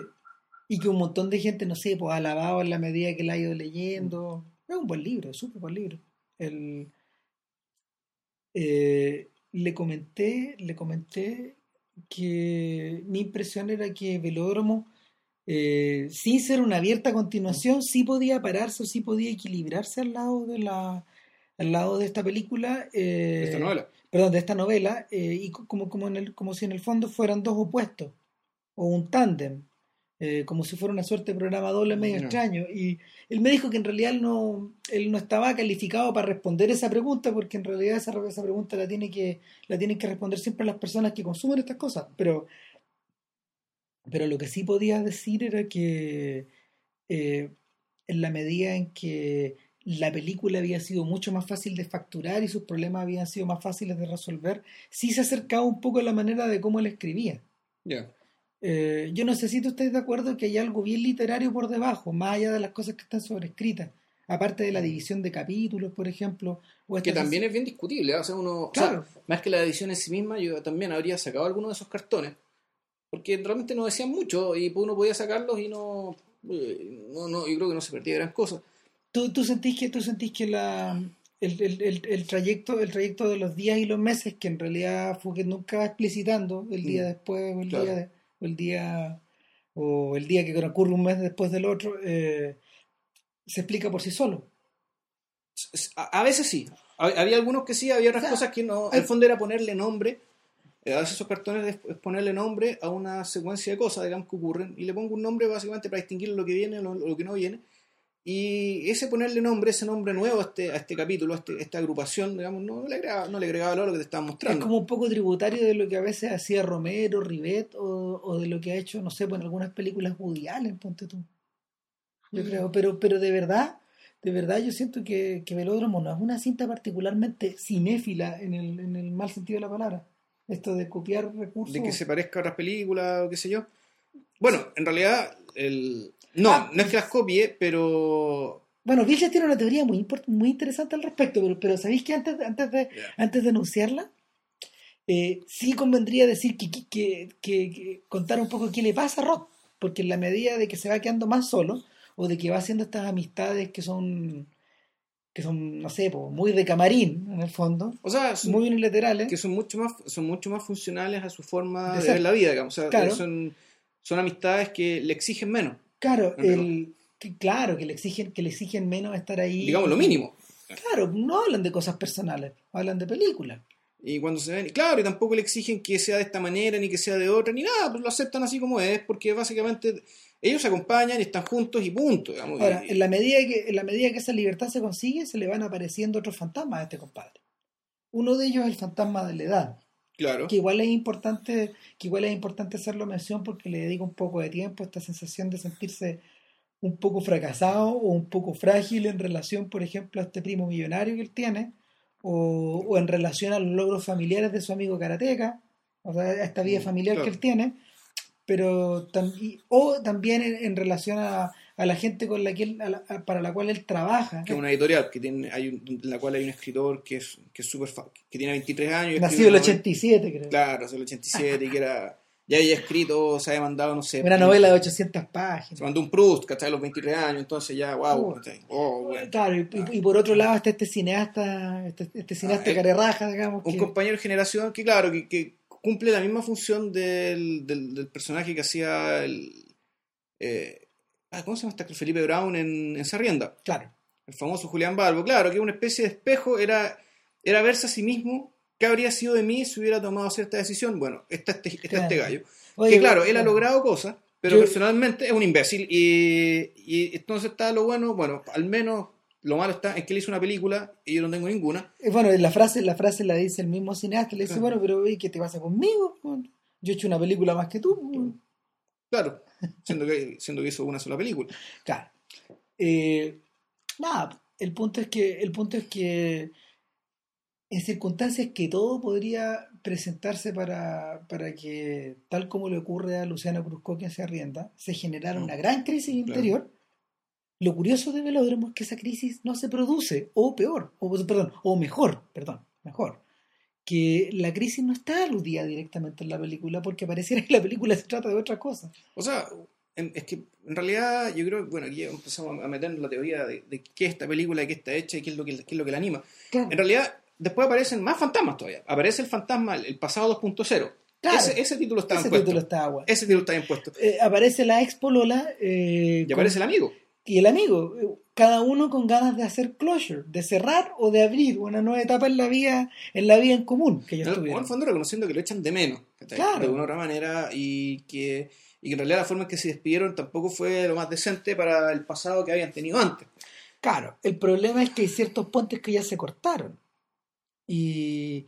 B: y que un montón de gente, no sé, pues alabado en la medida que la ha ido leyendo. Es un buen libro, es súper buen libro. El, eh, le comenté, le comenté que mi impresión era que Velódromo, eh, sin ser una abierta continuación, sí podía pararse o sí podía equilibrarse al lado de la al lado de esta película eh,
A: Esta novela.
B: perdón, de esta novela, eh, y co- como, como, en el, como si en el fondo fueran dos opuestos, o un tándem, eh, como si fuera una suerte de programa doble medio extraño. Y él me dijo que en realidad él no, él no estaba calificado para responder esa pregunta, porque en realidad esa, esa pregunta la, tiene que, la tienen que responder siempre las personas que consumen estas cosas. Pero, pero lo que sí podía decir era que eh, en la medida en que la película había sido mucho más fácil de facturar y sus problemas habían sido más fáciles de resolver, sí se acercaba un poco a la manera de cómo él escribía.
A: Ya.
B: Eh, yo no sé si tú estás de acuerdo que hay algo bien literario por debajo, más allá de las cosas que están sobrescritas, aparte de la división de capítulos, por ejemplo. O
A: Que también es bien discutible. ¿eh? O sea, uno, o
B: Claro.
A: sea, más que la edición en sí misma, yo también habría sacado alguno de esos cartones. Porque realmente no decían mucho y uno podía sacarlos y no, eh, no, no yo creo que no se perdía gran cosa.
B: ¿Tú, tú sentís que, tú sentís que la, el, el, el, el trayecto, el trayecto de los días y los meses, que en realidad Fouquet nunca va explicitando el día
A: Mm.
B: después o el
A: Claro.
B: día de- el día o el día que ocurre un mes después del otro, eh, se explica por sí solo.
A: A, a veces sí. Hab- Había algunos que sí, había otras
B: O sea,
A: cosas que no. El fondo era ponerle nombre. eh, A veces esos cartones es, ponerle nombre a una secuencia de cosas, digamos, que ocurren. Y le pongo un nombre básicamente para distinguir lo que viene o lo, lo que no viene. Y ese ponerle nombre, ese nombre nuevo a este, a este capítulo, a, este- esta agrupación, digamos, no, le agregaba, no le agregaba valor a lo que te estaban
B: Es
A: mostrando.
B: como un poco tributario de lo que a veces hacía Romero, Rivet o, o de lo que ha hecho, no sé, pues en algunas películas Allen, ponte tú. Yo
A: Mm.
B: creo, pero, pero de verdad, de verdad yo siento que, que Velódromo no es una cinta particularmente cinéfila en el, en el mal sentido de la palabra. Esto de copiar recursos.
A: de que se parezca a otras películas o qué sé yo. Bueno, en realidad, el... no,
B: Ah.
A: no es que las copie, pero...
B: Bueno, Vilches tiene una teoría muy, muy interesante al respecto, pero, pero ¿sabéis que antes, antes, de, antes de anunciarla, eh, sí convendría decir que, que, que- que contar un poco qué le pasa a Rock, porque en la medida de que se va quedando más solo, o de que va haciendo estas amistades que son que son, no sé, po, muy de camarín, en el fondo,
A: O sea, son-
B: muy unilaterales.
A: que son mucho más son mucho más funcionales a su forma
B: De
A: de, ver la vida, digamos. O sea,
B: Claro.
A: son, son amistades que le exigen menos,
B: Claro, el, que, claro, que le exigen, que le exigen menos estar ahí.
A: digamos lo mínimo.
B: Claro, no hablan de cosas personales, hablan de películas.
A: Y cuando se ven, claro, y tampoco le exigen que sea de esta manera, ni que sea de otra, ni nada, pues lo aceptan así como es, porque básicamente ellos se acompañan y están juntos y punto, digamos.
B: Ahora, en la medida que, en la medida que esa libertad se consigue, se le van apareciendo otros fantasmas a este compadre. Uno de ellos es el fantasma de la edad,
A: claro,
B: que igual es importante, que igual es importante hacerlo mención porque le dedica un poco de tiempo a esta sensación de sentirse un poco fracasado o un poco frágil en relación, por ejemplo, a este primo millonario que él tiene, o, o en relación a los logros familiares de su amigo karateca, o sea, a esta vida
A: Mm,
B: familiar
A: claro.
B: que él tiene, pero tam- y- o también en, en relación a, a la gente con la que él- a la- a- para la cual él trabaja.
A: que es una editorial que tiene, hay un- en la cual hay un escritor que es, que es súper fa- que tiene 23 años.
B: Nacido en el
A: escribe una
B: 87, creo.
A: Claro, es el 87 y que era, ya había escrito, se había mandado, no sé.
B: Una novela de 800 páginas.
A: Se mandó un Proust, ¿cachai? A los 23 años, entonces ya, wow,
B: Oh.
A: bueno.
B: Claro, y, por otro lado está este cineasta, este, este cineasta
A: Ah, el-
B: carerraja, digamos.
A: un
B: que-
A: compañero de generación que, claro, que, que cumple la misma función del, del, del personaje que hacía el. eh, ah, ¿Cómo se llama este actor? Felipe Brown en, en Sarrienda?
B: Claro,
A: El famoso Julián Balbo. Claro, que una especie de espejo era, era verse a sí mismo. ¿Qué habría sido de mí si hubiera tomado cierta decisión? Bueno, está este, está
B: Claro.
A: este gallo.
B: Oye,
A: que claro, él ha logrado cosas, pero
B: Yo-
A: personalmente es un imbécil. Y, y entonces está lo bueno, bueno, al menos lo malo está en que él hizo una película y yo no tengo ninguna.
B: eh, Bueno, la frase, la frase la dice el mismo cineasta, le dice,
A: Claro.
B: bueno, pero ¿qué te pasa conmigo? Yo he hecho una película más que tú.
A: Claro, siendo que, siendo que hizo una sola película.
B: Claro. Eh, nada, el punto es que, el punto es que en circunstancias que todo podría presentarse para, para que, tal como le ocurre a Luciano Cruzco que se arrienda, se generara una gran crisis
A: Claro.
B: interior. Lo curioso de Velódromo es que esa crisis no se produce, o peor, o perdón, o mejor, perdón, mejor, que la crisis no está aludida directamente en la película, porque pareciera que la película se trata de otra cosa.
A: O sea, en- es que en realidad yo creo, bueno, aquí empezamos a meternos la teoría de, de qué es esta película, de qué está hecha y qué es lo que, qué es lo que la anima.
B: Claro,
A: En realidad, después aparecen más fantasmas todavía. Aparece el fantasma, el pasado 2.0.
B: Claro.
A: Ese, ese título está
B: ese título está agua.
A: Ese título está bien puesto.
B: Eh, aparece la ex polola eh,
A: Y
B: con-
A: aparece el amigo.
B: Y el amigo, cada uno con ganas de hacer closure, de cerrar o de abrir una nueva etapa en la vida, en la vida en común que ellos
A: En el, en
B: tuvieron.
A: el fondo reconociendo que lo echan de menos.
B: Claro.
A: De una u otra manera. Y que, y que en realidad la forma en que se despidieron tampoco fue lo más decente para el pasado que habían tenido antes.
B: Claro, el problema es que hay ciertos puentes que ya se cortaron. Y,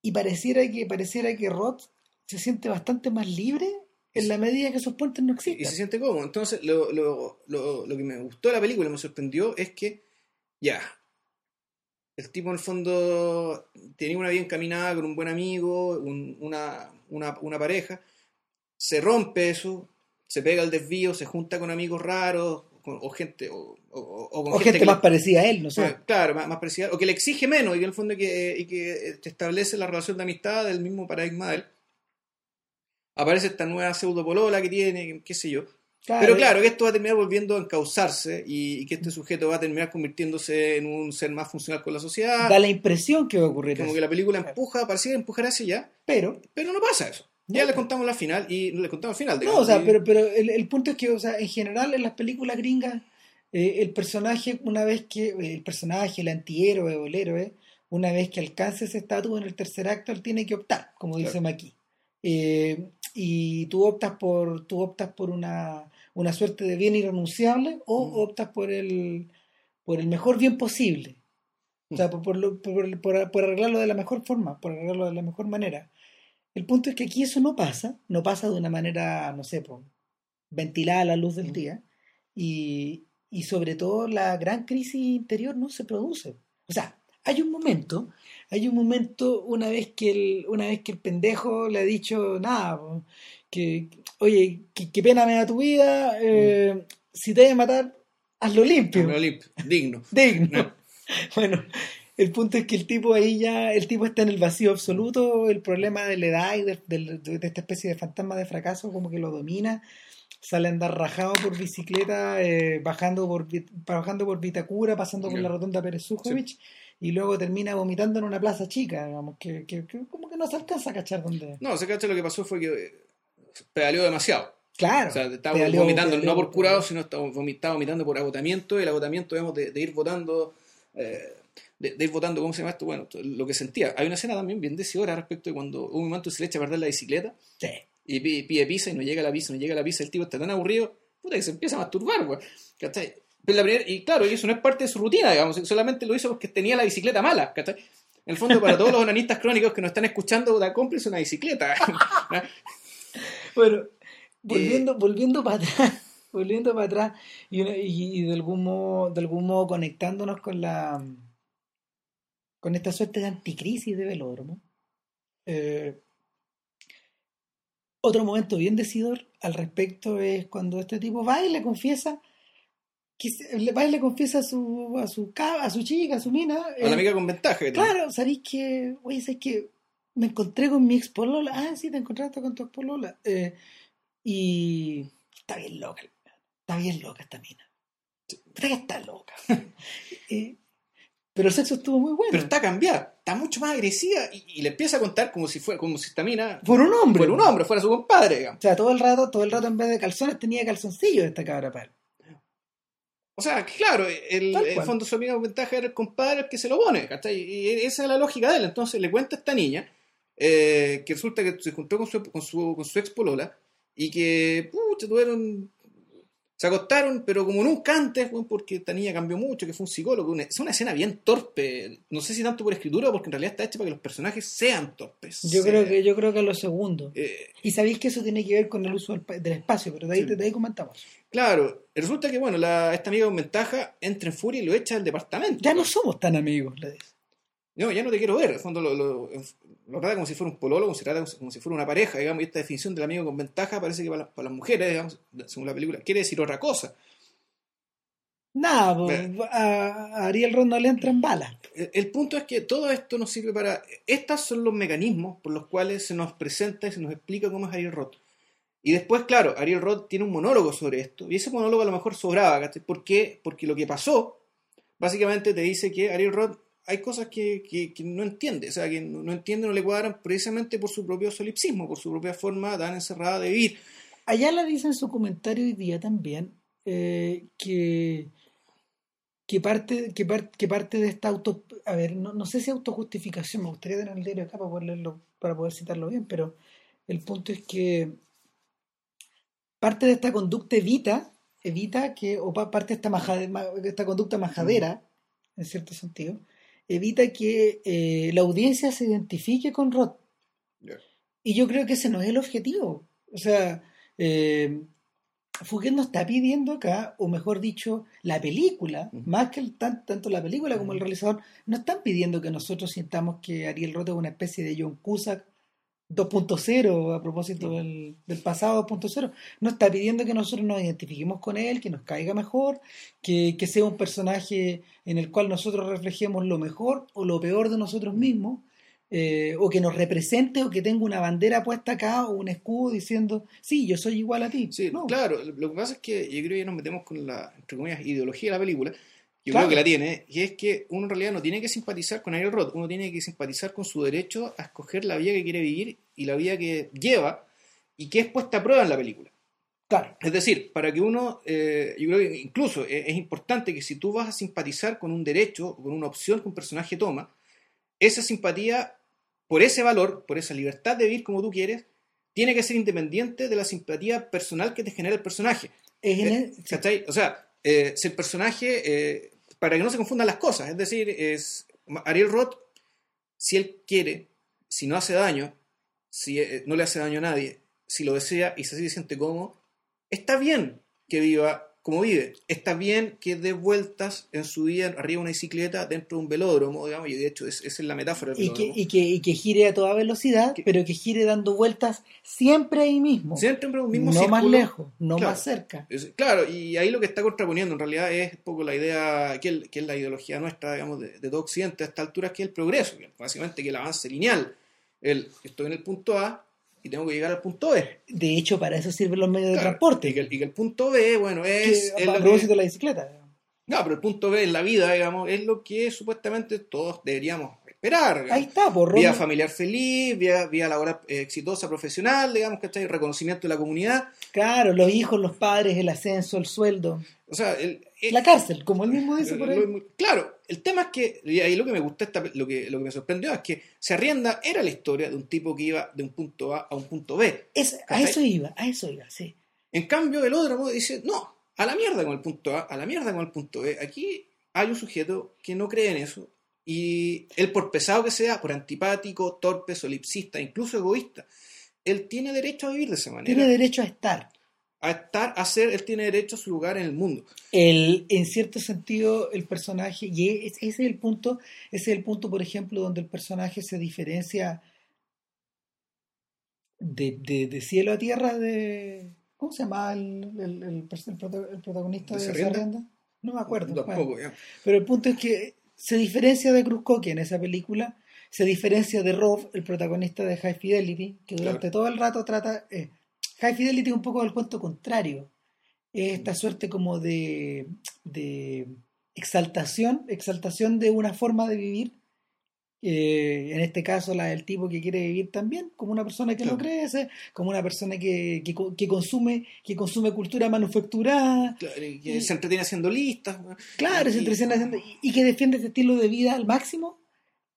B: y pareciera que pareciera que Roth se siente bastante más libre en la medida que esos puentes no
A: y
B: existen.
A: se siente cómodo. Entonces, lo, lo, lo, lo que me gustó de la película, me sorprendió, es que ya, el tipo en el fondo tenía una vida encaminada con un buen amigo, un- una, una, una pareja, se rompe eso, se pega el desvío, se junta con amigos raros, con- o gente, o, o- o con
B: o gente
A: que
B: más
A: le-
B: parecida a él, no sé.
A: Ah, claro, más, más parecida, o que le exige menos, y que en el fondo que, y que te establece la relación de amistad del mismo paradigma de él. Aparece esta nueva pseudo polola que tiene, qué sé yo. Pero claro, que esto va a terminar volviendo a encauzarse y, y que este sujeto va a terminar convirtiéndose en un ser más funcional con la sociedad.
B: da la impresión que va a ocurrir
A: Como que la película empuja, pareciera empujar hacia allá,
B: Pero
A: pero no pasa eso. Ya
B: No.
A: le contamos la final y no le contamos el final.
B: No,
A: digamos,
B: o sea, pero, pero el, el punto es que, o sea, en general en las películas gringas, eh, el personaje, una vez que, eh, el personaje, el antihéroe o el héroe, una vez que alcance ese estatus en el tercer acto, él tiene que optar, como dice. Maki. Eh, y tú optas por, tú optas por una, una suerte de bien irrenunciable o
A: Mm.
B: optas por el, por el mejor bien posible. O sea, por, por, lo- por- por- por arreglarlo de la mejor forma, por arreglarlo de la mejor manera. El punto es que aquí eso no pasa, no pasa de una manera, no sé, po, ventilada a la luz del
A: Mm.
B: día, y, y sobre todo la gran crisis interior no se produce. O sea, hay un momento, hay un momento una vez que el, una vez que el pendejo le ha dicho nada, que, oye, qué, pena me da tu vida, eh, si te debe matar, hazlo limpio,
A: Hombre limpio, digno.
B: digno. bueno, El punto es que el tipo ahí ya, el tipo está en el vacío absoluto, el problema de la edad y de, de- de esta especie de fantasma de fracaso como que lo domina, sale a andar rajado por bicicleta, eh, bajando por bajando por Vitacura, pasando por la rotonda Pérez Sujovic, y luego termina vomitando en una plaza chica, digamos, que, que- que como que no se alcanza a cachar dónde.
A: No, se cacha lo que pasó fue que eh, pedaleó demasiado.
B: Claro,
A: O sea, estaba
B: pedaleó,
A: vomitando
B: pedaleó,
A: no por curado, sino estaba vomi- estaba vomitando por agotamiento, y el agotamiento, digamos, de, de ir votando, eh, de, de ir votando, ¿cómo se llama esto? Bueno, lo que sentía. Hay una escena también bien decidora respecto de cuando un momento se le echa a perder la bicicleta
B: Sí.
A: y pi- pide pizza y no llega la pizza, no llega la pizza, el tipo está tan aburrido, puta, que se empieza a masturbar, güey. ¿Cachai? Pero la primera- y claro, y eso no es parte de su rutina, digamos, solamente lo hizo porque tenía la bicicleta mala, ¿cachai? En el fondo, para todos los onanistas crónicos que nos están escuchando, puta, cómprese una bicicleta.
B: Bueno, volviendo, volviendo para atrás, volviendo para atrás y- y de algún modo, de algún modo conectándonos con la con esta suerte de anticrisis de velódromo. eh, otro momento bien decidor al respecto es cuando este tipo va y le confiesa que se- le va y le confiesa a su a su a su chica, a su mina,
A: A
B: eh,
A: la amiga con ventaja que.
B: Claro, sabéis que, oye, sabéis que me encontré con mi ex polola. Ah, sí, te encontraste con tu ex polola. Eh, y está bien loca, está bien loca esta mina. Puta que está loca. Eh, pero el sexo estuvo muy bueno.
A: Pero está cambiada, está mucho más agresiva y, y le empieza a contar como si fuera, como si esta mina
B: Por un hombre.
A: fuera un hombre, fuera su compadre, digamos.
B: O sea, todo el rato, todo el rato en vez de calzones tenía calzoncillos esta cabra para él.
A: O sea, que claro, el,
B: cual.
A: fondo su amiga ventaja era el compadre el que se lo pone, ¿cachai? Y esa es la lógica de él. Entonces le cuenta a esta niña eh, que resulta que se juntó con su, con su, con su ex polola y que, pucha, tuvieron. Se acostaron, pero como nunca antes, porque esta niña cambió mucho, que fue un psicólogo. una- es una escena bien torpe. No sé si tanto por escritura porque en realidad está hecha para que los personajes sean torpes.
B: Yo
A: Eh,
B: creo que yo creo que lo segundo.
A: eh,
B: Y sabéis que eso tiene que ver con el uso del, pa- del espacio, pero de ahí,
A: Sí.
B: de ahí comentamos.
A: Claro, resulta que, bueno, la, esta amiga con ventaja entra en furia y lo echa del departamento.
B: Ya no somos tan amigos, le dice.
A: No, ya no te quiero ver. En el fondo lo, lo, lo trata como si fuera un pololo, como si, trata como si fuera una pareja, digamos, y esta definición del amigo con ventaja parece que para, las- para las mujeres, digamos, según la película, quiere decir otra cosa.
B: Nada,
A: Ve.
B: a, Ariel Ron no le entran balas.
A: El, el punto es que todo esto nos sirve para... Estos son los mecanismos por los cuales se nos presenta y se nos explica cómo es Ariel Roth. Y después, claro, Ariel Roth tiene un monólogo sobre esto, y ese monólogo a lo mejor sobraba, ¿cachai? ¿Por qué? Porque lo que pasó, básicamente te dice que Ariel Roth hay cosas que, que- que no entiende, o sea, que no, no entiende, no le cuadran precisamente por su propio solipsismo, por su propia forma tan encerrada de vivir.
B: Ayala dice en su comentario hoy día también eh, que, que, parte, que, par- que parte de esta auto... A ver, no, no sé si autojustificación, me gustaría tener el diario acá para poder, leerlo, para poder citarlo bien, pero el punto es que parte de esta conducta evita, evita que, o pa- parte de esta, majade- esta conducta majadera, en cierto sentido, evita que eh, la audiencia se identifique con Roth. Y yo creo que ese no es el objetivo. O sea, eh, Fouquet nos está pidiendo acá, o mejor dicho, la película, más que el, tan- tanto la película como el realizador, no están pidiendo que nosotros sintamos que Ariel Roth es una especie de John Cusack 2.0 a propósito del, del pasado 2.0. No está pidiendo que nosotros nos identifiquemos con él, que nos caiga mejor, que, que sea un personaje en el cual nosotros reflejemos lo mejor o lo peor de nosotros mismos, eh, o que nos represente o que tenga una bandera puesta acá o un escudo diciendo, sí, yo soy igual a ti.
A: Sí,
B: No.
A: claro, lo que pasa es que yo creo que ya nos metemos con la, entre comillas, ideología de la película. Yo
B: Claro.
A: creo que la tiene, y es que uno en realidad no tiene que simpatizar con Ariel Roth, uno tiene que simpatizar con su derecho a escoger la vida que quiere vivir y la vida que lleva y que es puesta a prueba en la película.
B: Claro,
A: Es decir, para que uno, eh, yo creo que incluso es, es importante que si tú vas a simpatizar con un derecho o con una opción que un personaje toma, esa simpatía por ese valor, por esa libertad de vivir como tú quieres, tiene que ser independiente de la simpatía personal que te genera el personaje.
B: es en
A: Eh,
B: el-
A: ¿Cachai? O sea, eh, si el personaje, eh, para que no se confundan las cosas, es decir, es Ariel Roth, si él quiere, si no hace daño, si eh, no le hace daño a nadie, si lo desea y se siente cómodo, está bien que viva como vive. Está bien que dé vueltas en su vida arriba de una bicicleta dentro de un velódromo, digamos, y de hecho es- esa es la metáfora del
B: Y que, y, que, y que gire a toda velocidad,
A: Que-
B: pero que gire dando vueltas siempre ahí mismo.
A: Siempre en un mismo
B: no más lejos, no
A: Claro.
B: más cerca.
A: Es- Claro, y ahí lo que está contraponiendo en realidad es un poco la idea, que, el- que es la ideología nuestra, digamos, de, de todo Occidente a esta altura, que es el progreso, básicamente que el avance lineal. El, estoy en el punto A y tengo que llegar al punto B.
B: De hecho, para eso sirven los medios de transporte.
A: Y que, el- y que el punto B, bueno, es...
B: que-
A: es
B: a
A: que-
B: propósito de la bicicleta.
A: no, pero el punto B en la vida, digamos, es lo que supuestamente todos deberíamos esperar. digamos.
B: Ahí está, por
A: Vía
B: Roma-
A: familiar feliz, vía, vía laboral eh, exitosa, profesional, digamos, ¿cachai? Reconocimiento de la comunidad.
B: Claro, los hijos, los padres, el ascenso, el sueldo.
A: O sea, el-
B: La cárcel, como él mismo dice por
A: Lo-
B: ahí.
A: Claro, el tema es que, y ahí lo que me gustó, esta- lo, que, lo que me sorprendió es que Se Arrienda era la historia de un tipo que iba de un punto A a un punto B.
B: Es- a eso iba, a eso iba, sí.
A: En cambio, Velódromo dice, no, a la mierda con el punto A, a la mierda con el punto B. Aquí hay un sujeto que no cree en eso y él, por pesado que sea, por antipático, torpe, solipsista, incluso egoísta, él tiene derecho a vivir de esa manera.
B: Tiene derecho a estar.
A: A estar, a ser, él tiene derecho a su lugar en el mundo.
B: El, en cierto sentido, el personaje, y es- ese es el punto, ese es el punto, por ejemplo, donde el personaje se diferencia de, de, de cielo a tierra de. ¿Cómo se llama el, el, el, el prota- el protagonista
A: ¿De? Sarrienda?
B: No me acuerdo.
A: Tampoco,
B: bueno.
A: ya.
B: pero el punto es que se diferencia de Cruzcoque en esa película, se diferencia de Rob, el protagonista de High Fidelity, que durante todo el rato trata. eh, High Fidelity es un poco del cuento contrario. Es esta suerte como de, de exaltación, exaltación de una forma de vivir. eh, en este caso, la del tipo que quiere vivir también, como una persona que no
A: Claro.
B: crece, como una persona que, que, co- que consume, que consume cultura manufacturada,
A: Claro, que
B: Y-
A: se entretiene haciendo listas.
B: Claro, se
A: Y-
B: entretiene haciendo- y, y que defiende este estilo de vida al máximo,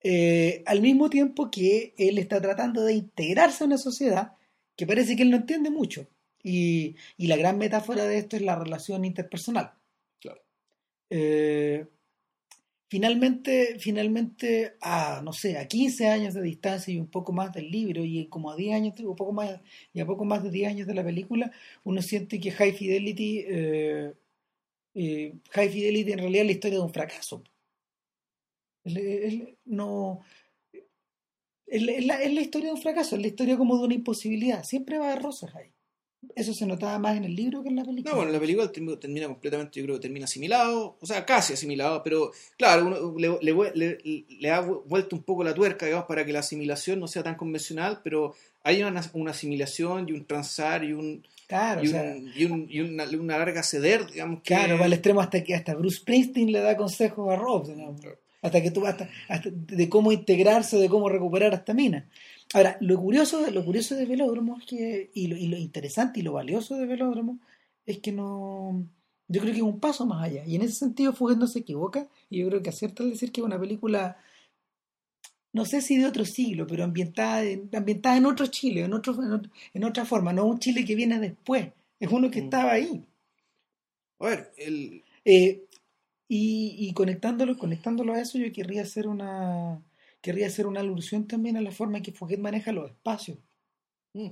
B: eh, al mismo tiempo que él está tratando de integrarse a una sociedad que parece que él no entiende mucho. Y, y la gran metáfora de esto es la relación interpersonal.
A: Claro.
B: Eh, finalmente, finalmente, a, no sé, a 15 años de distancia y un poco más del libro y como a 10 años, un poco más, y a poco más de 10 años de la película, uno siente que High Fidelity, eh, eh, High Fidelity en realidad es la historia de un fracaso. Él- él no, es, la- es la, historia de un fracaso, es la historia como de una imposibilidad. Siempre va a haber rosas ahí. Eso se notaba más en el libro que en la película.
A: No, bueno, la película termina, termina completamente, yo creo que termina asimilado, o sea, casi asimilado, pero claro, uno le, le, vue- le- le ha vu- vuelto un poco la tuerca, digamos, para que la asimilación no sea tan convencional, pero hay una, una asimilación y un transar y, un,
B: claro,
A: y,
B: o sea,
A: un- y, un- y una, una larga ceder, digamos, que...
B: Claro, va al extremo hasta que hasta Bruce Springsteen le da consejos a Rob, digamos. Hasta que tú hasta, hasta de cómo integrarse, de cómo recuperar a esta mina. Ahora, lo curioso, de- lo curioso de Velódromo es que, y lo, y lo interesante y lo valioso de Velódromo es que no, yo creo que es un paso más allá. Y en ese sentido, Fuguet no se equivoca, y yo creo que acierta al decir que es una película, no sé si de otro siglo, pero ambientada en, ambientada en otro Chile, en, otro, en, otro- en otra forma, no un Chile que viene después, es uno que
A: Mm.
B: estaba ahí.
A: A ver, el,
B: Eh, y, y conectándolo, conectándolo a eso, yo querría hacer una querría hacer una alusión también a la forma en que Fouquet maneja los espacios.
A: mm,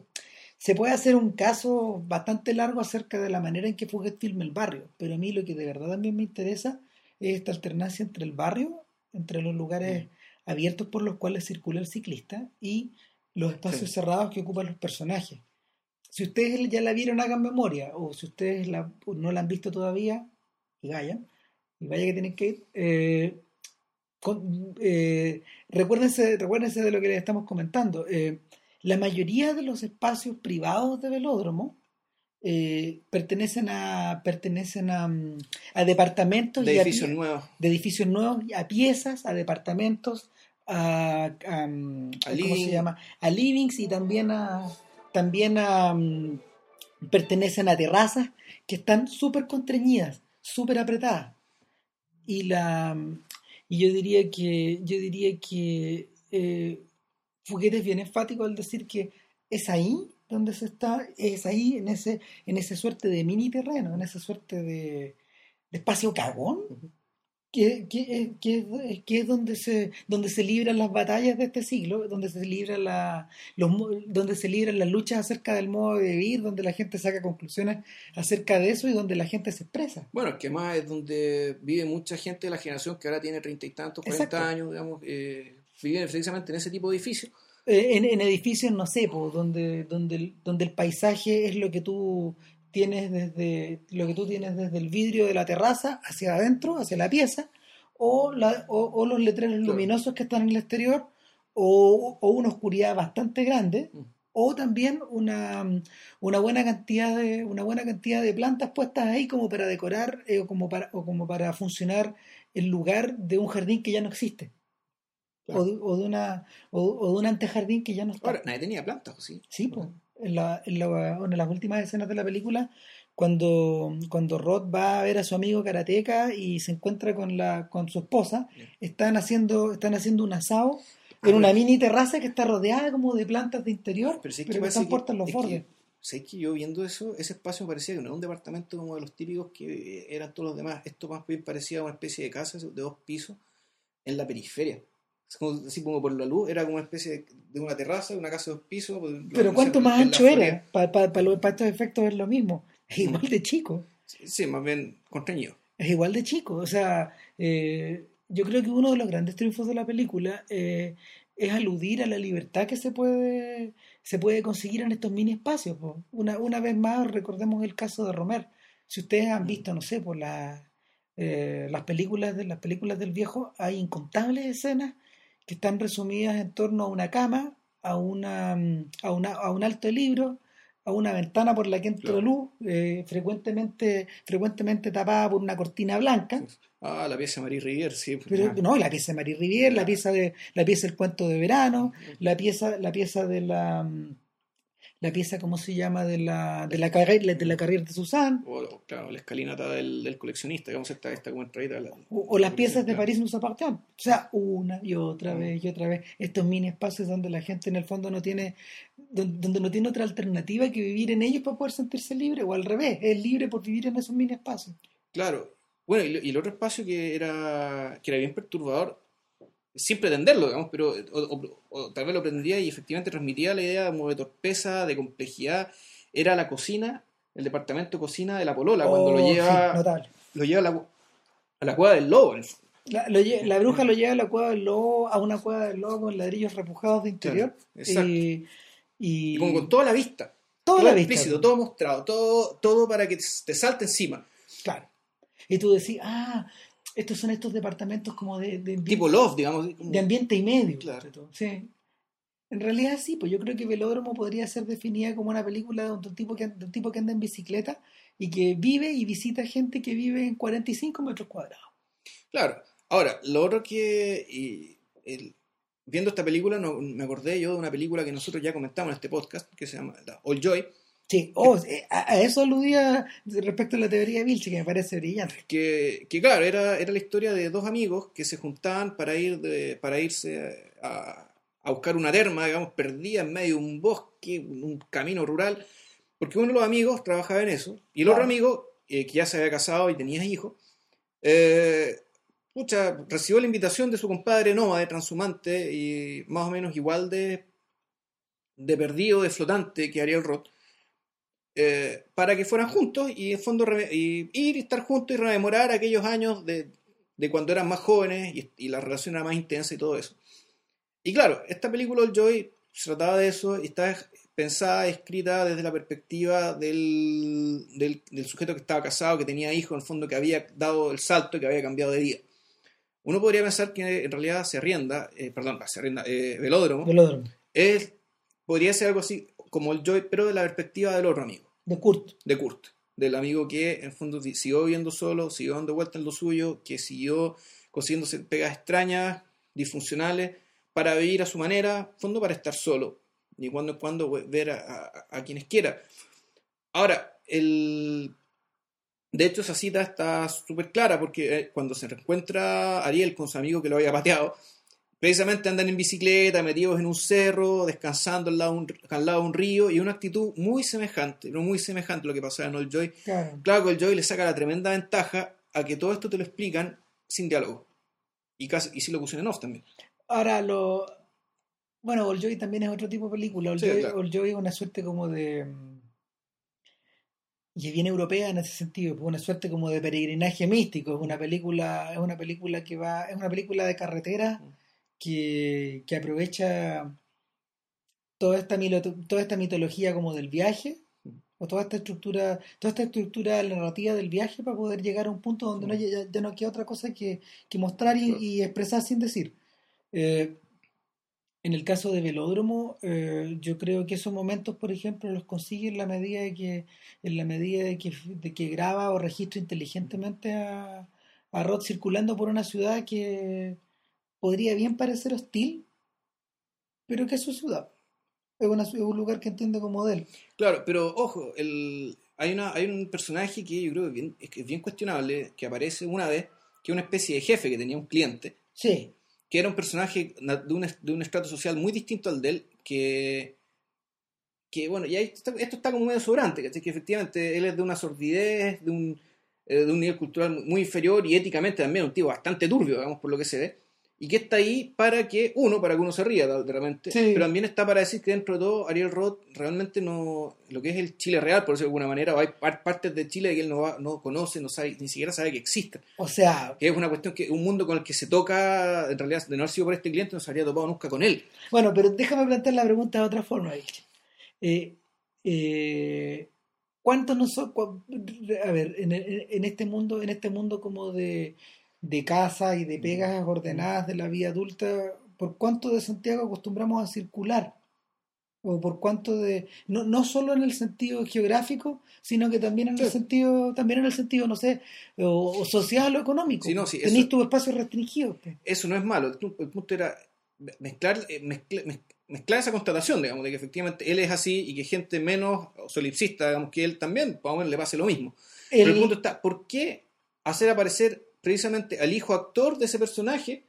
B: Se puede hacer un caso bastante largo acerca de la manera en que Fouquet filma el barrio, pero a mí lo que de verdad también me interesa es esta alternancia entre el barrio, entre los lugares abiertos por los cuales circula el ciclista y los espacios
A: Sí.
B: cerrados que ocupan los personajes. Si ustedes ya la vieron, hagan memoria, o si ustedes la- no la han visto todavía, y vayan, y vaya que tienen que ir. eh, con- eh, recuérdense, recuérdense de lo que les estamos comentando. eh, la mayoría de los espacios privados de velódromo pertenecen a pertenecen a, mm, a departamentos
A: de
B: y
A: edificios nuevos.
B: de edificios nuevos, a piezas, a departamentos, a, a, mm,
A: A
B: ¿cómo se llama? A livings y también a también a mm, pertenecen a terrazas que están súper contrañidas, súper apretadas. Y la y yo diría que yo diría que eh, es bien enfático al decir que es ahí donde se está, es ahí en ese en esa suerte de mini terreno, en esa suerte de, espacio cagón. Que, que, que, que es donde se donde se libran las batallas de este siglo, donde se libran la, los, donde se libran las luchas acerca del modo de vivir, donde la gente saca conclusiones acerca de eso y donde la gente se expresa.
A: Bueno, es que más es donde vive mucha gente de la generación que ahora tiene treinta y tantos, cuarenta años, digamos, eh, viven precisamente en ese tipo de edificios.
B: Eh, en, en edificios, no sé, donde, donde, donde el paisaje es lo que tú tienes desde lo que tú tienes desde el vidrio de la terraza hacia adentro, hacia la pieza, o, la, o, o los letreros
A: Claro.
B: luminosos que están en el exterior, o, o una oscuridad bastante grande,
A: Mm.
B: o también una, una buena cantidad de una buena cantidad de plantas puestas ahí como para decorar eh, o como para o como para funcionar en lugar de un jardín que ya no existe
A: Claro.
B: o, de, o de una o, o de un antejardín que ya no está
A: Ahora, nadie tenía plantas, ¿o ¿sí?
B: sí pues en, la, en, la- en las últimas escenas de la película cuando cuando Rod va a ver a su amigo karateca y se encuentra con la con su esposa están haciendo están haciendo un asado
A: Ah,
B: en una mini terraza que está rodeada como de plantas de interior
A: Pero, si es
B: pero que están puestas en los
A: es que-
B: bordes
A: ¿sabes que yo viendo eso, ese espacio me parecía que no era un departamento como de los típicos que eran todos los demás. Esto más bien parecía una especie de casa de dos pisos en la periferia. Como, así como por la luz, era como una especie de, de una terraza, una casa de dos pisos. pues,
B: pero cuánto más ancho era para para estos efectos es lo mismo es igual de chico
A: Sí, sí, más bien constreñido.
B: es igual de chico. O sea, eh, yo creo que uno de los grandes triunfos de la película eh, es aludir a la libertad que se puede, se puede conseguir en estos mini espacios. po. Una, una vez más, recordemos el caso de Romer. Si ustedes han visto, no sé, por la, eh, las películas de las películas del viejo, hay incontables escenas que están resumidas en torno a una cama, a una, mm, a una, a un alto de libros, a una ventana por la que entra
A: Claro.
B: luz, eh, frecuentemente, frecuentemente tapada por una cortina blanca.
A: Ah, la pieza de Marie Rivière, sí.
B: Pero
A: Ah,
B: no, la pieza de Marie Rivière, la pieza de la pieza del cuento de verano, la pieza la pieza de la mm, la pieza cómo se llama de la de la carrera de la carrera de Suzanne
A: O, claro, la escalinata del, del coleccionista, digamos, esta, esta como entradita. la-
B: o, o las piezas de. París nos appartient. O sea, una y otra
A: Mm.
B: vez y otra vez estos mini espacios donde la gente en el fondo no tiene donde, donde no tiene otra alternativa que vivir en ellos para poder sentirse libre o al revés, es libre por vivir en esos mini espacios.
A: Claro. Bueno, y, y el otro espacio que era, que era bien perturbador, sin pretenderlo, digamos, pero o, o- o tal vez lo pretendía y efectivamente transmitía la idea como de torpeza, de complejidad, era la cocina, el departamento de cocina de la Polola, cuando
B: Oh,
A: lo
B: sí,
A: lleva, lo lleva a la, a la cueva del lobo.
B: La, lo bruja lo lleva a la cueva del lobo, a una cueva del lobo con ladrillos repujados de interior.
A: Claro, exacto.
B: Y, y-
A: Y como con toda la vista.
B: toda
A: todo
B: la vista.
A: explícito, todo mostrado, todo, todo para que te, te salte encima.
B: Claro. Y tú decís, ah, estos son estos departamentos como de,
A: Tipo Love, digamos.
B: de ambiente y medio.
A: Claro.
B: Sí. En realidad sí, pues yo creo que Velódromo podría ser definida como una película de un tipo que, de un tipo que anda en bicicleta y que vive y visita gente que vive en 45 metros cuadrados.
A: Claro. Ahora, lo otro que. y el- viendo esta película, no, me acordé yo de una película que nosotros ya comentamos en este podcast, que se llama la All Joy,
B: Sí, oh, eh, a, a eso aludía respecto a la teoría de Vilche, que me parece brillante.
A: que, que claro, era, era la historia de dos amigos que se juntaban para ir de, para irse a, a buscar una terma, digamos, perdida en medio de un bosque, un camino rural, porque uno de los amigos trabajaba en eso, y el otro amigo, eh, que ya se había casado y tenía hijos, eh, pucha, recibió la invitación de su compadre nómade, transhumante, y más o menos igual de, de perdido, de flotante que Ariel Roth, eh, para que fueran juntos y en fondo y ir y estar juntos y rememorar aquellos años de, de cuando eran más jóvenes y, y la relación era más intensa y todo eso. Y claro, esta película El Joy se trataba de eso y está pensada, escrita desde la perspectiva del, del, del sujeto que estaba casado, que tenía hijos, en el fondo que había dado el salto y que había cambiado de vida. Uno podría pensar que en realidad se arrienda, eh, perdón, se arrienda, eh, velódromo,
B: Velódromo,
A: es, podría ser algo así como el Joy, pero de la perspectiva del otro amigo
B: de Kurt.
A: de Kurt, del amigo que en fondo siguió viviendo solo, siguió dando vuelta en lo suyo, que siguió consiguiéndose pegas extrañas, disfuncionales, para vivir a su manera, en fondo para estar solo, y cuando en cuando we- ver a, a- a quienes quiera. Ahora, el... de hecho esa cita está súper clara, porque eh, cuando se reencuentra Ariel con su amigo que lo había pateado, precisamente andan en bicicleta, metidos en un cerro, descansando al lado de un, al lado de un río, y una actitud muy semejante, pero muy semejante a lo que pasaba en Old Joy.
B: Claro.
A: Claro que el Joy le saca la tremenda ventaja a que todo esto te lo explican sin diálogo. Y, casi, y sin locución en off también.
B: Ahora, lo. Bueno, Old Joy también es otro tipo de película. Old,
A: Sí,
B: Joy,
A: claro.
B: Old Joy es una suerte como de. mm, Y es bien europea en ese sentido, pues una suerte como de peregrinaje místico. Es una película, es una película que va, es una película de carretera que, que aprovecha toda esta, toda esta mitología como del viaje, o toda esta estructura, toda esta estructura narrativa del viaje para poder llegar a un punto donde no, ya, ya no queda otra cosa que, que mostrar y expresar sin decir. Eh, en el caso de Velódromo, eh, yo creo que esos momentos, por ejemplo, los consigue en la medida de que, en la medida de que, de que graba o registra inteligentemente a, a Rod circulando por una ciudad que podría bien parecer hostil, pero que es su ciudad. Es, una, es un lugar que entiende como de él.
A: Claro, pero ojo, el, hay, una, hay un personaje que yo creo que es bien, es que es bien cuestionable, que aparece una vez, que es una especie de jefe que tenía un cliente,
B: Sí,
A: que era un personaje na- de un, est- de un estrato social muy distinto al de él, que, que bueno, y ahí está- esto está como medio sobrante, ¿cachai? que efectivamente él es de una sordidez, de un, eh, de un nivel cultural muy- muy inferior y éticamente también un tipo bastante turbio, digamos, por lo que se ve, y que está ahí para que, uno, para que uno se ría de repente,
B: Sí.
A: pero también está para decir que dentro de todo Ariel Roth realmente no, lo que es el Chile real, por decirlo de alguna manera, o hay par- partes de Chile que él no, va- no conoce, no sabe, ni siquiera sabe que existen
B: o sea,
A: que es una cuestión que un mundo con el que se toca, en realidad, de no haber sido por este cliente, no se habría topado nunca con él.
B: Bueno, pero déjame plantear la pregunta de otra forma. Eh, eh, ¿Cuántos no son? cua- A ver, en este mundo, en este mundo como de, de casa y de pegas ordenadas de la vida adulta, ¿por cuánto de Santiago acostumbramos a circular? O por cuánto de, no, no solo en el sentido geográfico, sino que también en el sentido, también en el sentido, no sé, o, o social o económico.
A: Sí, no, sí,
B: tus espacios restringidos. pues.
A: Eso no es malo. El, pu- el punto era mezclar, eh, mezcla- mez- mezclar esa constatación, digamos, de que efectivamente él es así y que gente menos solipsista, digamos, que él también, más o menos le pase lo mismo. Pero El- punto está, ¿por qué hacer aparecer precisamente al hijo actor de ese personaje?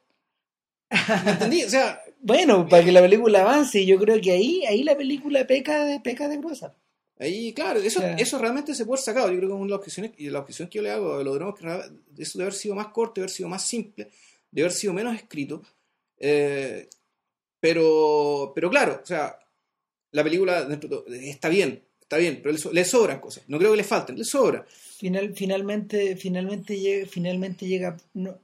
A: ¿Me entendí? O sea,
B: Bueno, para que la película avance, yo creo que ahí, ahí la película peca de, peca de gruesa.
A: Ahí, claro, eso, eso realmente se puede haber sacado. Yo creo que una de las objeciones, y la objeción que yo le hago a es que eso de haber sido más corto, de haber sido más simple, de haber sido menos escrito. Eh, pero, pero claro, o sea, la película dentro de todo, está bien, está bien, pero le, so- le sobran cosas. No creo que le falten, le sobra.
B: Final, finalmente, finalmente llega, finalmente llega, no,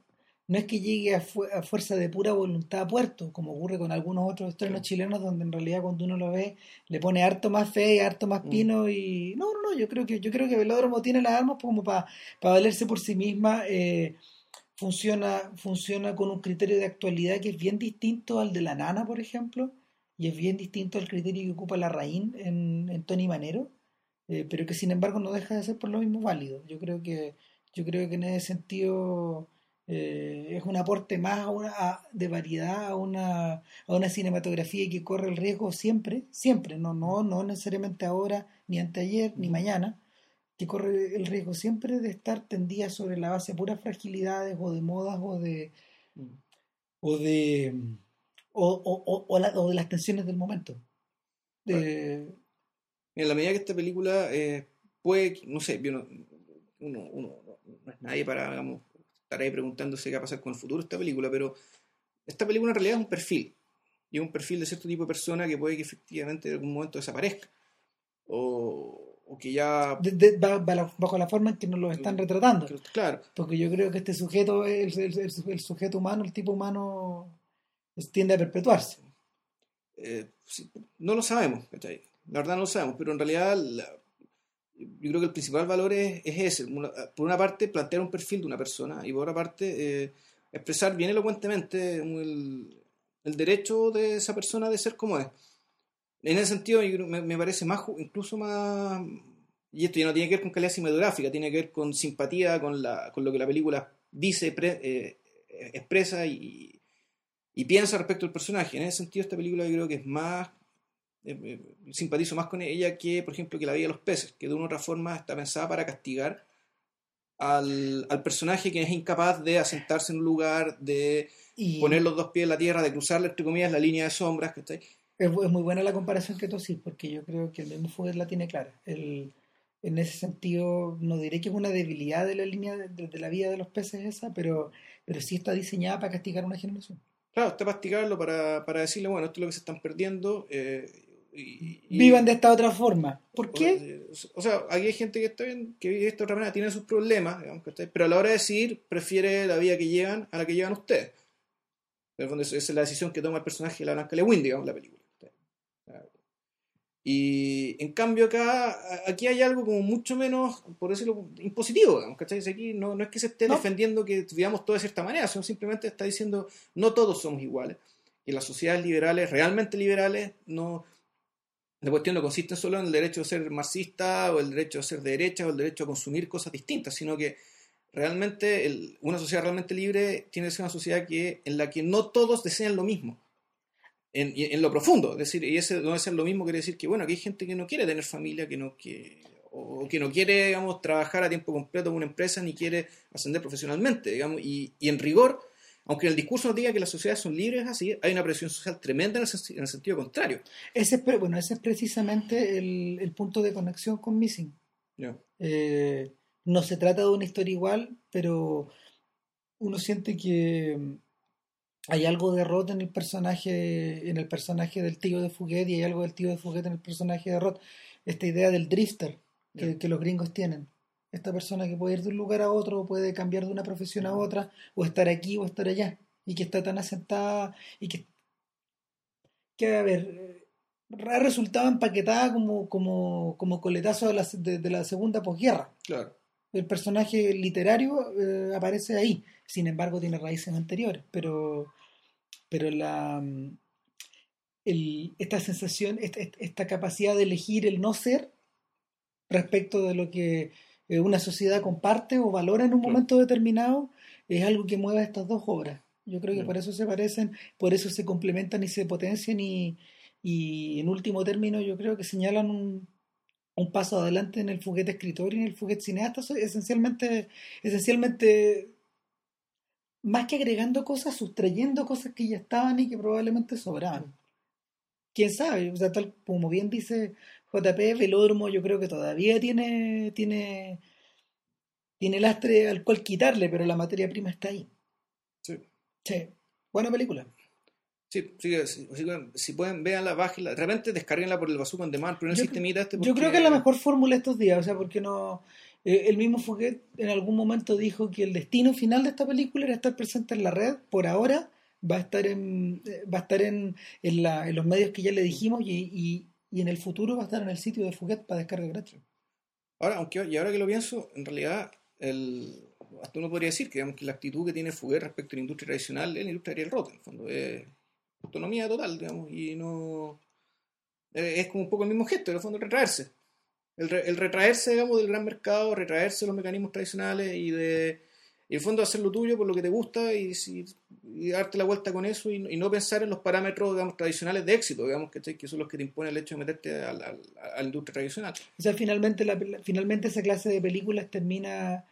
B: no es que llegue a, fu- a fuerza de pura voluntad a puerto, como ocurre con algunos otros estrenos chilenos, donde en realidad cuando uno lo ve, le pone harto más fe y harto más
A: Mm.
B: pino y no, no, no, yo creo que, yo creo que Velódromo tiene las armas como para valerse por sí misma, eh, funciona, funciona con un criterio de actualidad que es bien distinto al de la nana, por ejemplo, y es bien distinto al criterio que ocupa la Raín en, en Tony Manero, eh, pero que sin embargo no deja de ser por lo mismo válido. Yo creo que, yo creo que en ese sentido eh, es un aporte más a una, a- de variedad a una, a una cinematografía que corre el riesgo siempre, siempre, no, no, no necesariamente ahora, ni anteayer, ni mañana, que corre el riesgo siempre de estar tendida sobre la base de puras fragilidades o de modas o de o de o, o, o- o la- o de las tensiones del momento. De-
A: En la medida que esta película eh, puede, no sé, uno, uno no es nadie para, digamos, estar ahí preguntándose qué va a pasar con el futuro de esta película, pero esta película en realidad es un perfil, y es un perfil de cierto tipo de persona que puede que efectivamente en algún momento desaparezca, o, o que ya...
B: de- de- bajo la forma en que nos lo están retratando.
A: Claro,
B: Porque yo creo que este sujeto, el, el- el- sujeto humano, el tipo humano, tiende a perpetuarse.
A: eh, no lo sabemos, ¿cachai? La verdad no lo sabemos, pero en realidad la- yo creo que el principal valor es, es ese. Una- por una parte, plantear un perfil de una persona y por otra parte, eh, expresar bien elocuentemente el, el derecho de esa persona de ser como es. En ese sentido, yo me, me parece más, incluso más... Y esto ya no tiene que ver con calidad cinematográfica, tiene que ver con simpatía, con, la, con lo que la película dice, pre- eh, expresa y, y piensa respecto al personaje. En ese sentido, esta película yo creo que es más. eh, eh, simpatizo más con ella que, por ejemplo, que La Vida de los Peces, que de una u otra forma está pensada para castigar al, al personaje que es incapaz de asentarse en un lugar, de
B: Y
A: poner los dos pies en la tierra, de cruzarle, entre comillas, la línea de sombras. ¿cachai?
B: es, es muy buena la comparación que tú haces, porque yo creo que el mismo Fugger la tiene clara. El, En ese sentido, no diré que es una debilidad de la línea de, de la vida de los peces esa, pero, pero sí está diseñada para castigar a una generación.
A: Claro, está para castigarlo, para, para decirle, bueno, esto es lo que se están perdiendo. eh, y, y-
B: Vivan de esta otra forma. ¿Por qué?
A: O sea, aquí hay gente que está bien, que vive de esta otra manera, tiene sus problemas, digamos, pero a la hora de decidir, prefiere la vida que llevan a la que llevan ustedes. Esa es la decisión que toma el personaje de la Blanca Lewin, digamos, en la película. Y en cambio acá, aquí hay algo como mucho menos, por decirlo, impositivo, digamos, ¿cachai? Aquí no, no es que se esté
B: No.
A: defendiendo que vivamos todos de cierta manera, sino simplemente está diciendo no todos somos iguales. Y las sociedades liberales, realmente liberales, no, la cuestión no consiste solo en el derecho de ser marxista o el derecho de ser de derecha o el derecho a consumir cosas distintas, sino que realmente el- una sociedad realmente libre tiene que ser una sociedad que, en la que no todos desean lo mismo. En, en lo profundo, es decir, y ese no desear lo mismo quiere decir que, bueno, que hay gente que no quiere tener familia, que no que, o que no quiere, digamos, trabajar a tiempo completo en una empresa, ni quiere ascender profesionalmente, digamos, y, y en rigor, aunque en el discurso nos diga que las sociedades son libres así, hay una presión social tremenda en el, en el sentido contrario.
B: Ese es, bueno, ese es precisamente el, el punto de conexión con Missing.
A: Ya.
B: Eh, no se trata de una historia igual, pero uno siente que hay algo de Roth en el personaje, en el personaje del tío de Fouquet y hay algo del tío de Fouquet en el personaje de Roth. Esta idea del drifter que, que los gringos tienen. Esta persona que puede ir de un lugar a otro, puede cambiar de una profesión a otra, o estar aquí o estar allá, y que está tan asentada y que, que a ver, ha resultado empaquetada como, como, como coletazo de la, de, de la segunda posguerra
A: Claro.
B: El personaje literario eh, aparece ahí. Sin embargo, tiene raíces anteriores. Pero, pero la, mm, el- esta sensación, esta, esta capacidad de elegir el no ser respecto de lo que eh, una sociedad comparte o valora en un momento determinado, es algo que mueve a estas dos obras. Yo creo que por eso se parecen, por eso se complementan y se potencian y, y en último término yo creo que señalan un, un paso adelante en el fuguete escritor y en el fuguete cineasta, esencialmente, esencialmente más que agregando cosas, sustrayendo cosas que ya estaban y que probablemente sobraban. Quién sabe, o sea, tal como bien dice JP, Velódromo yo creo que todavía tiene, tiene, tiene lastre al cual quitarle, pero la materia prima está ahí.
A: Sí.
B: Sí, buena película.
A: Sí, sí, sí, si pueden, véanla, bájenla. De repente descarguenla por el Bazooka on Demand, pero en el
B: Yo-
A: sistemita este.
B: Yo
A: porque-
B: creo que es la mejor fórmula estos días, o sea, porque no. eh, el mismo Fouquet en algún momento dijo que el destino final de esta película era estar presente en la red. Por ahora va a estar en, eh, va a estar en, en, la- en los medios que ya le dijimos y, y, y en el futuro va a estar en el sitio de Fouquet para descarga gratis.
A: Ahora, aunque, y ahora que lo pienso, en realidad, el, hasta uno podría decir que, digamos, que la actitud que tiene Fouquet respecto a la industria tradicional es la industria Ariel Roth, en el fondo. Es autonomía total, digamos, y no. eh, Es como un poco el mismo gesto, en el fondo, retraerse. El, re- el retraerse, digamos, del gran mercado, retraerse de los mecanismos tradicionales y de. Y en el fondo hacer lo tuyo por lo que te gusta y, darte la vuelta con eso y, no- y no pensar en los parámetros digamos, tradicionales de éxito, digamos, ¿cachai? que son los que te imponen el hecho de meterte a la, a la- industria tradicional.
B: O sea, finalmente, la, finalmente esa clase de películas termina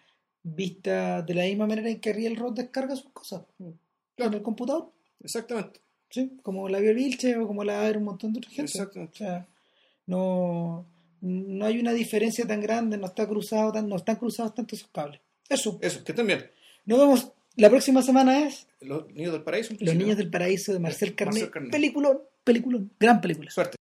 B: vista de la misma manera en que Ariel Roth descarga sus cosas en el computador.
A: Exactamente.
B: Sí, como la vio Vilche o como la va a ver un montón de otra gente.
A: Exactamente.
B: O sea, no, no hay una diferencia tan grande, no está cruzado tan, no están cruzados tanto esos cables. Eso.
A: Eso, que bien.
B: Nos vemos. La próxima semana es
A: Los niños del paraíso.
B: Los Niños del Paraíso de Marcel Carnet.
A: Marcel Carné.
B: Peliculón, peliculón, gran película.
A: Suerte.